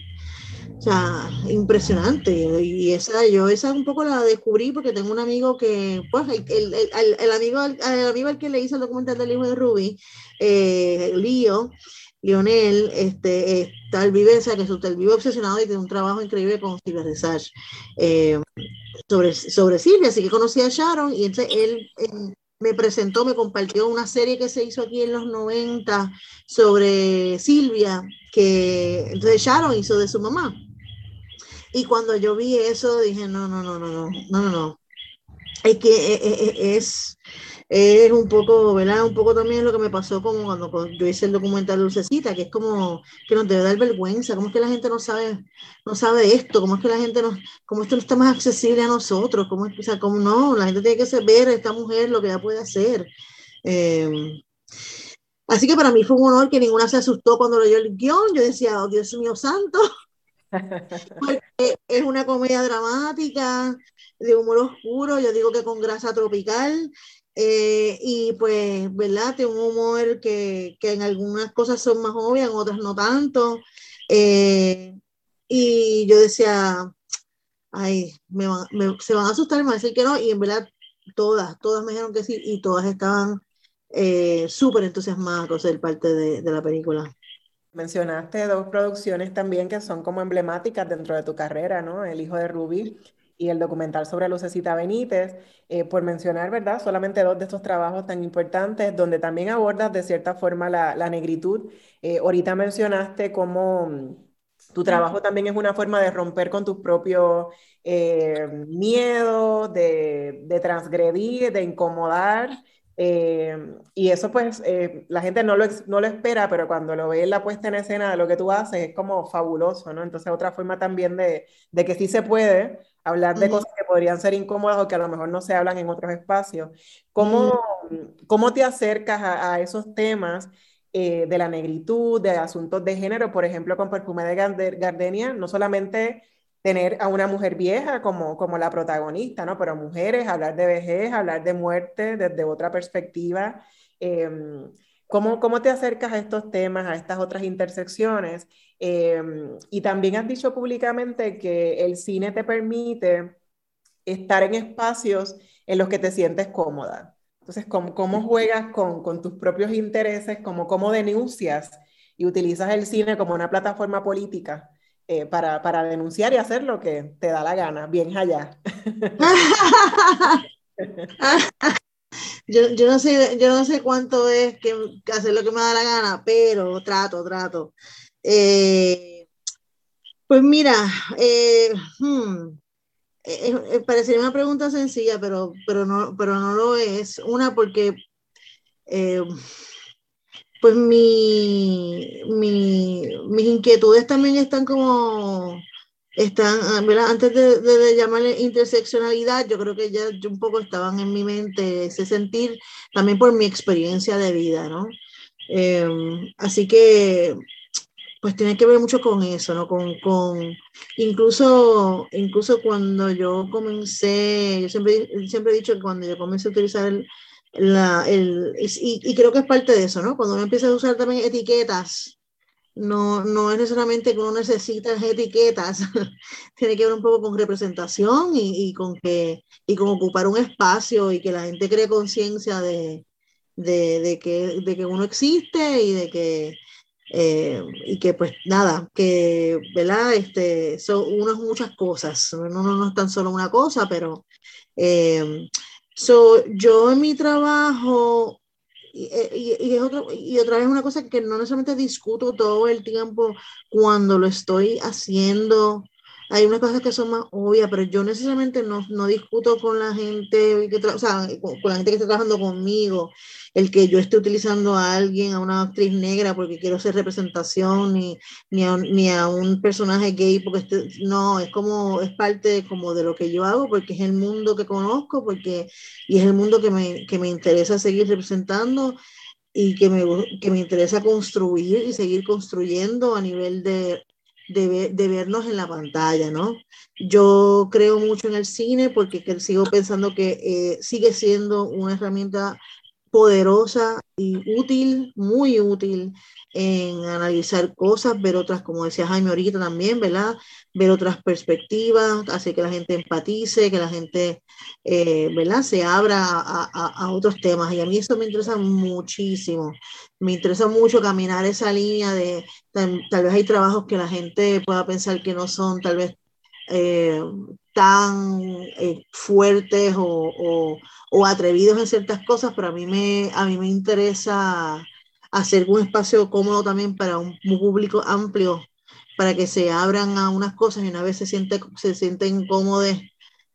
o sea, impresionante. Y esa, yo esa un poco la descubrí porque tengo un amigo que, pues, el, el, el, amigo, el amigo al que le hizo el documental del hijo de Ruby, eh, Lío, Lionel, este, tal vive, o sea, que él vive obsesionado y tiene un trabajo increíble con Silvia Resage eh, sobre, sobre Silvia, así que conocí a Sharon y entonces él me presentó, me compartió una serie que se hizo aquí en los 90 sobre Silvia, que entonces Sharon hizo de su mamá. Y cuando yo vi eso, dije, no, no, no, no, no, no, no, no. Es que eh, eh, eh, es, es un poco, ¿verdad? Un poco también lo que me pasó como cuando yo hice el documental Dulcecita, que es como que nos debe dar vergüenza, cómo es que la gente no sabe, no sabe esto, cómo es que la gente no, cómo esto no está más accesible a nosotros, cómo es, o sea, cómo no, la gente tiene que saber a esta mujer lo que ella puede hacer. Em, así que para mí fue un honor que ninguna se asustó cuando leyó el guion, yo decía, oh Dios mío santo, porque es una comedia dramática, de humor oscuro, yo digo que con grasa tropical, eh, y pues, ¿verdad? Tiene un humor que, que, en algunas cosas son más obvias, en otras no tanto. Eh, y yo decía, ay, me se van a asustar, me van a decir que no, y en verdad todas, todas me dijeron que sí, y todas estaban eh, súper entusiasmadas con ser parte de, de la película.
Mencionaste dos producciones también que son como emblemáticas dentro de tu carrera, ¿no? El hijo de Ruby y el documental sobre Lucecita Benítez, eh, por mencionar, ¿verdad? Solamente dos de estos trabajos tan importantes, donde también abordas de cierta forma la, la negritud. Eh, ahorita mencionaste cómo mm, tu trabajo también es una forma de romper con tus propios eh, miedos, de, de transgredir, de incomodar. y eso pues la gente no lo, no lo espera, pero cuando lo ve en la puesta en escena de lo que tú haces es como fabuloso, ¿no? Entonces otra forma también de, de que sí se puede, hablar de cosas que podrían ser incómodas o que a lo mejor no se hablan en otros espacios. ¿Cómo, cómo te acercas a, esos temas eh, de la negritud, de asuntos de género? Por ejemplo, con Perfume de Gardenia, no solamente tener a una mujer vieja como, como la protagonista, ¿no? Pero mujeres, hablar de vejez, hablar de muerte desde otra perspectiva. Em, ¿Cómo, ¿Cómo, te acercas a estos temas, a estas otras intersecciones? Em, y también has dicho públicamente que el cine te permite estar en espacios en los que te sientes cómoda. Entonces, ¿cómo, cómo juegas con, con, tus propios intereses? ¿Cómo, ¿Cómo denuncias y utilizas el cine como una plataforma política eh, para, para denunciar y hacer lo que te da la gana? Bien allá.
Yo, yo, no sé, yo no sé cuánto es que, hacer lo que me da la gana, pero trato, trato. Eh, pues mira, eh, hmm, eh, parecería una pregunta sencilla, pero, pero, no, pero no lo es. Una, porque pues mi, mi, mis inquietudes también están como están, ah, ¿verdad? Antes de, de, llamarle interseccionalidad, yo creo que ya un poco estaban en mi mente ese sentir, también por mi experiencia de vida, ¿no? Em, así que, pues tiene que ver mucho con eso, ¿no? Con, con, incluso, incluso cuando yo comencé, yo siempre, siempre he dicho que cuando yo comencé a utilizar el, la, el, y, y creo que es parte de eso, ¿no? Cuando uno empieza a usar también etiquetas, no, no es necesariamente que uno necesita etiquetas, tiene que ver un poco con representación y, con que, y con ocupar un espacio y que la gente cree conciencia de, de, que, de que uno existe y de que, eh, y que pues nada, que, ¿verdad? Este, son muchas cosas, no, no, es tan solo una cosa, pero eh, yo en mi trabajo eh, y, y, es otro, y otra vez una cosa que no necesariamente discuto todo el tiempo cuando lo estoy haciendo hay unas cosas que son más obvias, pero yo necesariamente no, no discuto con la gente, que o sea, con, la gente que está trabajando conmigo, el que yo esté utilizando a alguien, a una actriz negra porque quiero hacer representación, ni, ni, a, ni a un personaje gay, porque este, no, es como, es parte como de lo que yo hago, porque es el mundo que conozco, porque, y es el mundo que me, que me interesa seguir representando y que me, que me interesa construir y seguir construyendo a nivel de de, vernos en la pantalla, ¿no? Yo creo mucho en el cine porque sigo pensando que eh, sigue siendo una herramienta poderosa y útil, muy útil en analizar cosas, ver otras, como decía Jaime ahorita también, ¿verdad? Ver otras perspectivas, hacer que la gente empatice, que la gente, eh, ¿verdad? Se abra a, otros temas. Y a mí eso me interesa muchísimo. Me interesa mucho caminar esa línea de, tal, vez hay trabajos que la gente pueda pensar que no son tal vez eh, tan eh, fuertes o, o, atrevidos en ciertas cosas, pero a mí me, a mí me interesa hacer un espacio cómodo también para un, público amplio, para que se abran a unas cosas y una vez se, siente, se sienten cómodos,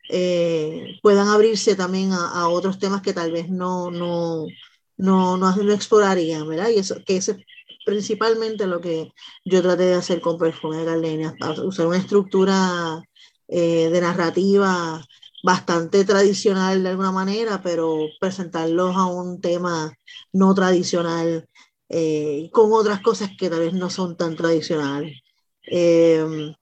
eh, puedan abrirse también a, otros temas que tal vez no, no, no, no, explorarían, ¿verdad? Y eso, que es principalmente lo que yo traté de hacer con Perfume de Gardenia, usar una estructura eh, de narrativa bastante tradicional de alguna manera, pero presentarlos a un tema no tradicional eh, con otras cosas que tal vez no son tan tradicionales. Em,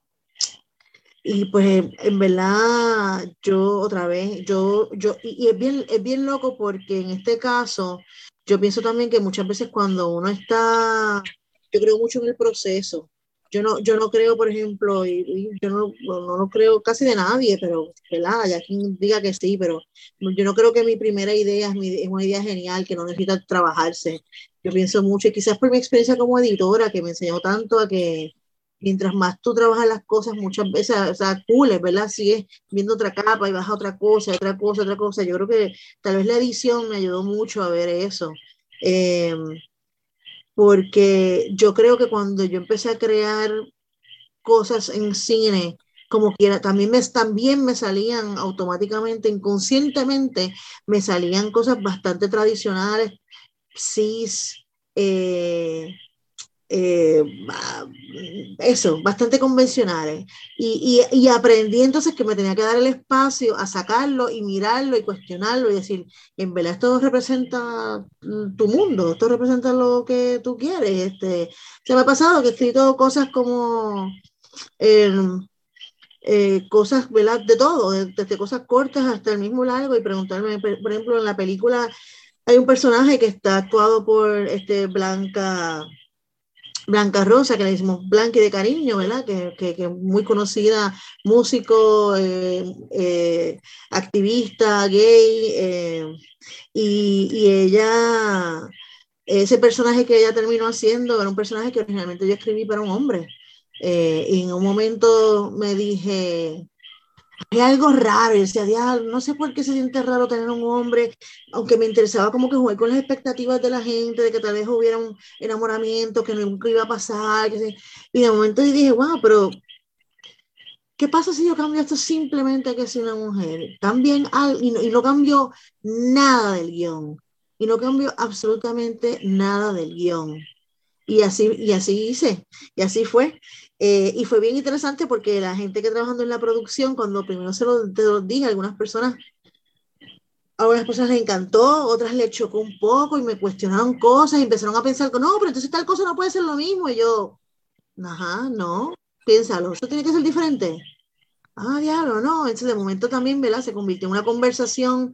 y pues en verdad, yo otra vez, yo, yo, y, es, bien, es bien loco porque en este caso, yo pienso también que muchas veces cuando uno está, yo creo mucho en el proceso, yo no, yo no creo, por ejemplo, y, yo no, no, no, creo casi de nadie, pero, ¿verdad? Ya quien diga que sí, pero yo no creo que mi primera idea es, mi, es una idea genial que no necesita trabajarse. Yo pienso mucho, y quizás por mi experiencia como editora, que me enseñó tanto a que mientras más tú trabajas las cosas, muchas veces, o sea, cules, ¿verdad? Sigues viendo otra capa y vas a otra cosa, otra cosa, otra cosa. Yo creo que tal vez la edición me ayudó mucho a ver eso. Eh, porque yo creo que cuando yo empecé a crear cosas en cine, como quiera, también me, también me salían automáticamente, inconscientemente, me salían cosas bastante tradicionales, cis, eh, eh, eso, bastante convencionales. Y, y, aprendí entonces que me tenía que dar el espacio a sacarlo y mirarlo y cuestionarlo y decir, en verdad esto representa tu mundo, esto representa lo que tú quieres. Este, se me ha pasado que he escrito cosas como... Em, eh, cosas, ¿verdad? De todo, desde cosas cortas hasta el mismo largo y preguntarme, por ejemplo, en la película hay un personaje que está actuado por este, Blanca, Blanca Rosa, que le decimos Blanqui de cariño, ¿verdad? Que, que, muy conocida, músico, eh, eh, activista, gay, eh, y, y, ella, ese personaje que ella terminó haciendo era un personaje que originalmente yo escribí para un hombre. y en un momento me dije, hay algo raro, decía, no sé por qué se siente raro tener un hombre, aunque me interesaba como que jugar con las expectativas de la gente, de que tal vez hubiera un enamoramiento, que nunca iba a pasar, que y de momento dije, wow, pero ¿qué pasa si yo cambio esto simplemente que sea una mujer? También, y no, y no cambio nada del guion, y no cambio absolutamente nada del guion. Y así, y así hice, y así fue. Eh, y fue bien interesante porque la gente que trabajando en la producción, cuando primero se lo, te lo dije, algunas personas, a algunas personas les encantó, otras les chocó un poco y me cuestionaron cosas y empezaron a pensar, no, pero entonces tal cosa no puede ser lo mismo. Y yo, ajá, no, piénsalo, eso tiene que ser diferente. Ah, diablo, no. Entonces, de momento también, ¿verdad? Se convirtió en una conversación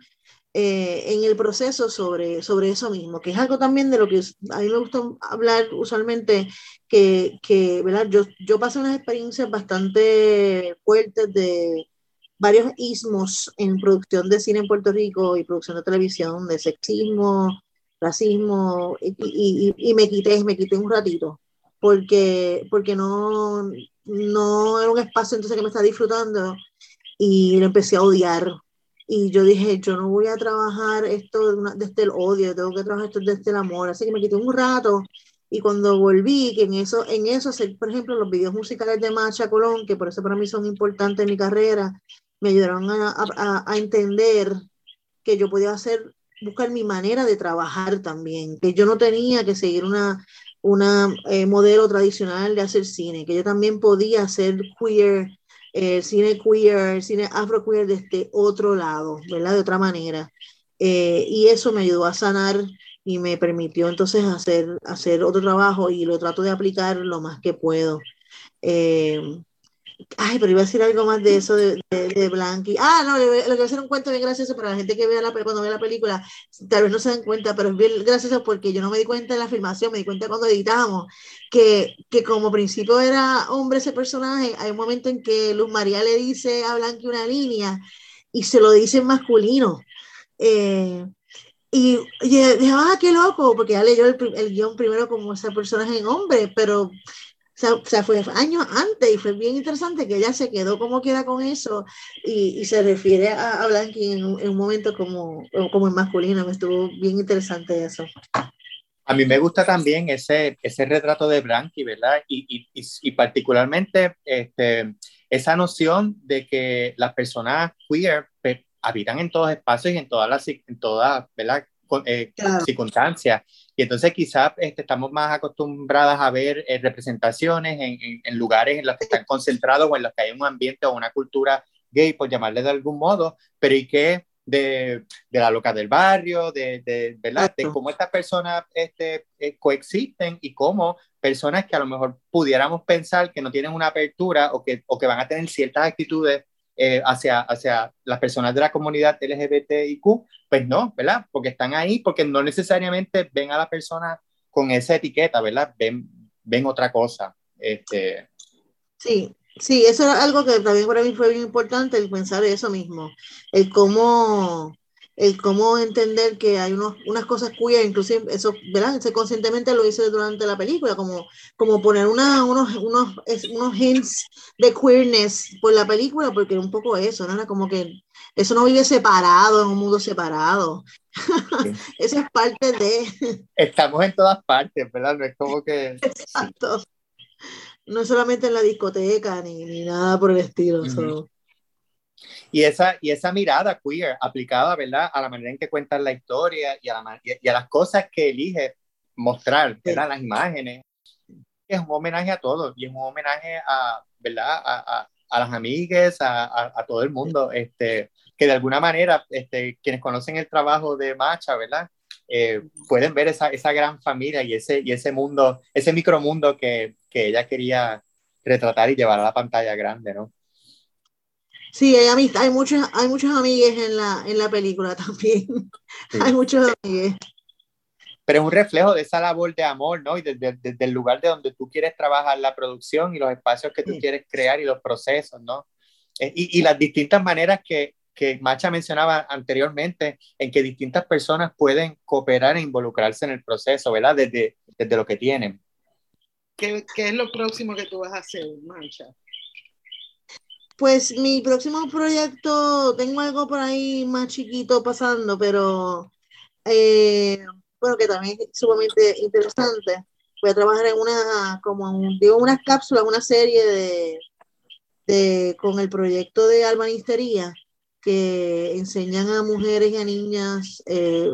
eh, en el proceso sobre, sobre eso mismo, que es algo también de lo que a mí me gusta hablar usualmente, que, que ¿verdad? Yo, yo pasé unas experiencias bastante fuertes de varios ismos en producción de cine en Puerto Rico y producción de televisión, de sexismo, racismo, y, y, y me quité, me quité un ratito, porque, porque no, no era un espacio entonces que me estaba disfrutando y lo empecé a odiar y yo dije, yo no voy a trabajar esto desde el odio, tengo que trabajar esto desde el amor. Así que me quité un rato Y cuando volví, que en eso, en eso, por ejemplo, los videos musicales de Macha Colón, que por eso para mí son importantes en mi carrera, me ayudaron a, a, entender que yo podía hacer, buscar mi manera de trabajar también, que yo no tenía que seguir una, una eh, modelo tradicional de hacer cine, que yo también podía hacer queer, eh, cine queer, cine afro queer desde otro lado, ¿verdad? De otra manera. Eh, y eso me ayudó a sanar y me permitió entonces hacer, hacer otro trabajo y lo trato de aplicar lo más que puedo. Eh, ay, pero iba a decir algo más de eso de, de, Blanqui. Ah, no, lo que voy a hacer un cuento bien gracioso para la gente que vea la, cuando ve la película, tal vez no se den cuenta, pero es bien gracioso porque yo no me di cuenta en la filmación, me di cuenta cuando editamos, que, que como principio era hombre ese personaje, hay un momento en que Luz María le dice a Blanqui una línea y se lo dice en masculino. Eh, y, dije, ah, qué loco, porque ya leyó el, el guion primero como ese personaje en hombre, pero o sea, fue años antes y fue bien interesante que ella se quedó como quiera con eso y, y se refiere a, a Blanqui en, en, un momento como, como en masculino. Me estuvo bien interesante eso.
A mí me gusta también ese, ese retrato de Blanqui, ¿verdad? Y, y, y, particularmente este, esa noción de que las personas queer habitan en todos espacios y en todas las en todas, ¿verdad? Eh, circunstancias. Y entonces quizás este, estamos más acostumbradas a ver eh, representaciones en, en, lugares en los que están concentrados o en los que hay un ambiente o una cultura gay, por llamarle de algún modo, pero ¿y qué de, de la loca del barrio, de, de, ¿verdad? de cómo estas personas este, eh, coexisten y cómo personas que a lo mejor pudiéramos pensar que no tienen una apertura o que, o que van a tener ciertas actitudes eh, hacia, hacia las personas de la comunidad LGBTIQ, pues no, ¿verdad? Porque están ahí, porque no necesariamente ven a la persona con esa etiqueta, ¿verdad? Ven, ven otra cosa. Este...
Sí, sí, eso es algo que también para mí fue bien importante, el pensar eso mismo, el cómo el cómo entender que hay unos, unas cosas cuyas, inclusive eso, ¿verdad? Ese conscientemente lo hice durante la película, como, como poner una, unos, unos, unos hints de queerness por la película, porque un poco eso, ¿no? Era como que eso no vive separado, en un mundo separado. eso es parte de...
Estamos en todas partes, ¿verdad? No es como que...
Exacto. No solamente en la discoteca ni, ni nada por el estilo.
Y esa, y esa mirada queer aplicada, ¿verdad? A la manera en que cuentan la historia y a, y a las cosas que elige mostrar, ¿verdad? Las imágenes. Es un homenaje a todos y es un homenaje a, ¿verdad? A, a, a las amigas, a, a, todo el mundo, este, que de alguna manera, este, quienes conocen el trabajo de Macha, ¿verdad? Eh, pueden ver esa, esa gran familia y ese, y ese mundo, ese micromundo que, que ella quería retratar y llevar a la pantalla grande, ¿no?
Sí, hay, hay, muchos, hay muchos amigues en la, en la película también. hay muchos amigues.
Pero es un reflejo de esa labor de amor, ¿no? Y desde, desde el lugar de donde tú quieres trabajar la producción y los espacios que tú quieres crear y los procesos, ¿no? Eh, y, y las distintas maneras que, que Macha mencionaba anteriormente, en que distintas personas pueden cooperar e involucrarse en el proceso, ¿verdad? Desde, desde lo que tienen.
¿Qué, ¿Qué, es lo próximo que tú vas a hacer, Macha?
Pues mi próximo proyecto, tengo algo por ahí más chiquito pasando, pero eh, bueno, que también es sumamente interesante. Voy a trabajar en una, como digo, unas cápsulas, una serie de, de, con el proyecto de albanistería que enseñan a mujeres y a niñas eh,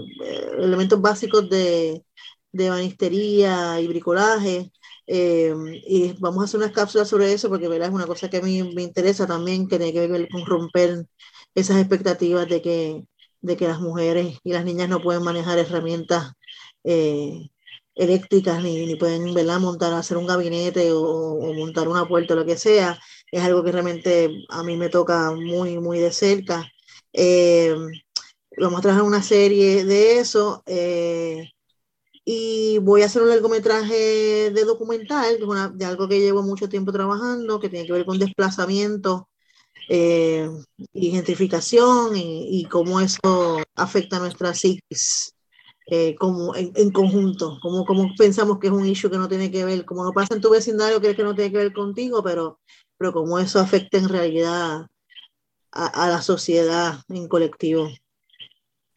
elementos básicos de, de banistería y bricolaje eh, y vamos a hacer unas cápsulas sobre eso porque ¿verdad? es una cosa que a mí me interesa también, que tiene que ver con romper esas expectativas de que, de que las mujeres y las niñas no pueden manejar herramientas eh, eléctricas ni, ni pueden ¿verdad? montar, hacer un gabinete o, o, montar una puerta o lo que sea. Es algo que realmente a mí me toca muy, muy de cerca. Eh, vamos a trabajar una serie de eso. Eh, y voy a hacer un largometraje de documental, de algo que llevo mucho tiempo trabajando, que tiene que ver con desplazamiento eh, y gentrificación y, cómo eso afecta a nuestra psiquis eh, como en, conjunto, como, como pensamos que es un issue que no tiene que ver, como no pasa en tu vecindario, crees que no tiene que ver contigo, pero, pero cómo eso afecta en realidad a, la sociedad en colectivo.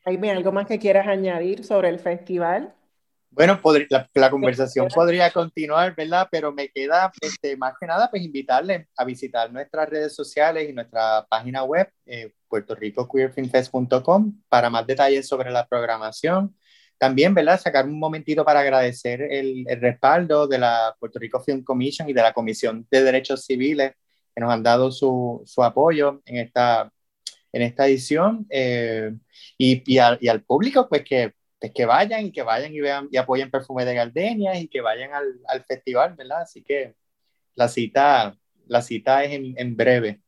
Jaime, ¿algo más que quieras añadir sobre el festival?
Bueno, la, conversación podría continuar, ¿verdad? Pero me queda este, más que nada pues invitarles a visitar nuestras redes sociales y nuestra página web, eh, puertoricoqueerfilmfest.com, para más detalles sobre la programación. También, ¿verdad? Sacar un momentito para agradecer el, el, respaldo de la Puerto Rico Film Commission y de la Comisión de Derechos Civiles que nos han dado su, su apoyo en esta, en esta edición eh, y, y, y, al público, pues que pues que vayan y que vayan y vean y apoyen Perfume de Gardenias y que vayan al, al, festival, ¿verdad? Así que la cita, la cita es en, en, breve.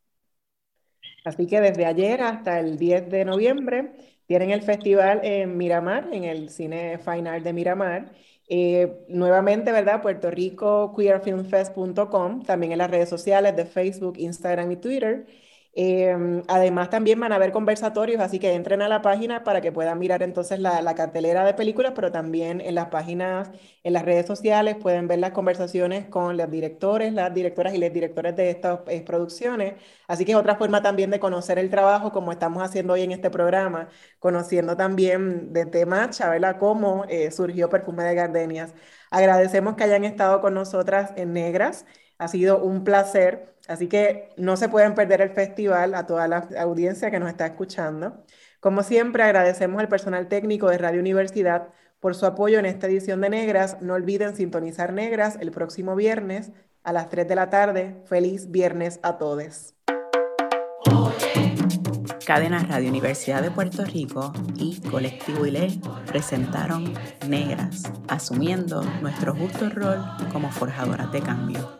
Así que desde ayer hasta el 10 de noviembre tienen el festival en Miramar, en el Cine Fine Art de Miramar. Eh, nuevamente, ¿verdad? Puerto Rico queerfilmfest.com, también en las redes sociales de Facebook, Instagram y Twitter. Em, además, también van a haber conversatorios, así que entren a la página para que puedan mirar entonces la, cartelera de películas, pero también en las páginas, en las redes sociales, pueden ver las conversaciones con los directores, las directoras y los directores de estas eh, producciones. Así que es otra forma también de conocer el trabajo, como estamos haciendo hoy en este programa, conociendo también de Macha, ¿verdad? Cómo eh, surgió Perfume de Gardenias. Agradecemos que hayan estado con nosotras en Negras. Ha sido un placer. Así que no se pueden perder el festival a toda la audiencia que nos está escuchando. Como siempre, agradecemos al personal técnico de Radio Universidad por su apoyo en esta edición de Negras. No olviden sintonizar Negras el próximo viernes a las 3 de la tarde. Feliz viernes a todos.
Cadena Radio Universidad de Puerto Rico y Colectivo ILE presentaron Negras, asumiendo nuestro justo rol como forjadoras de cambio.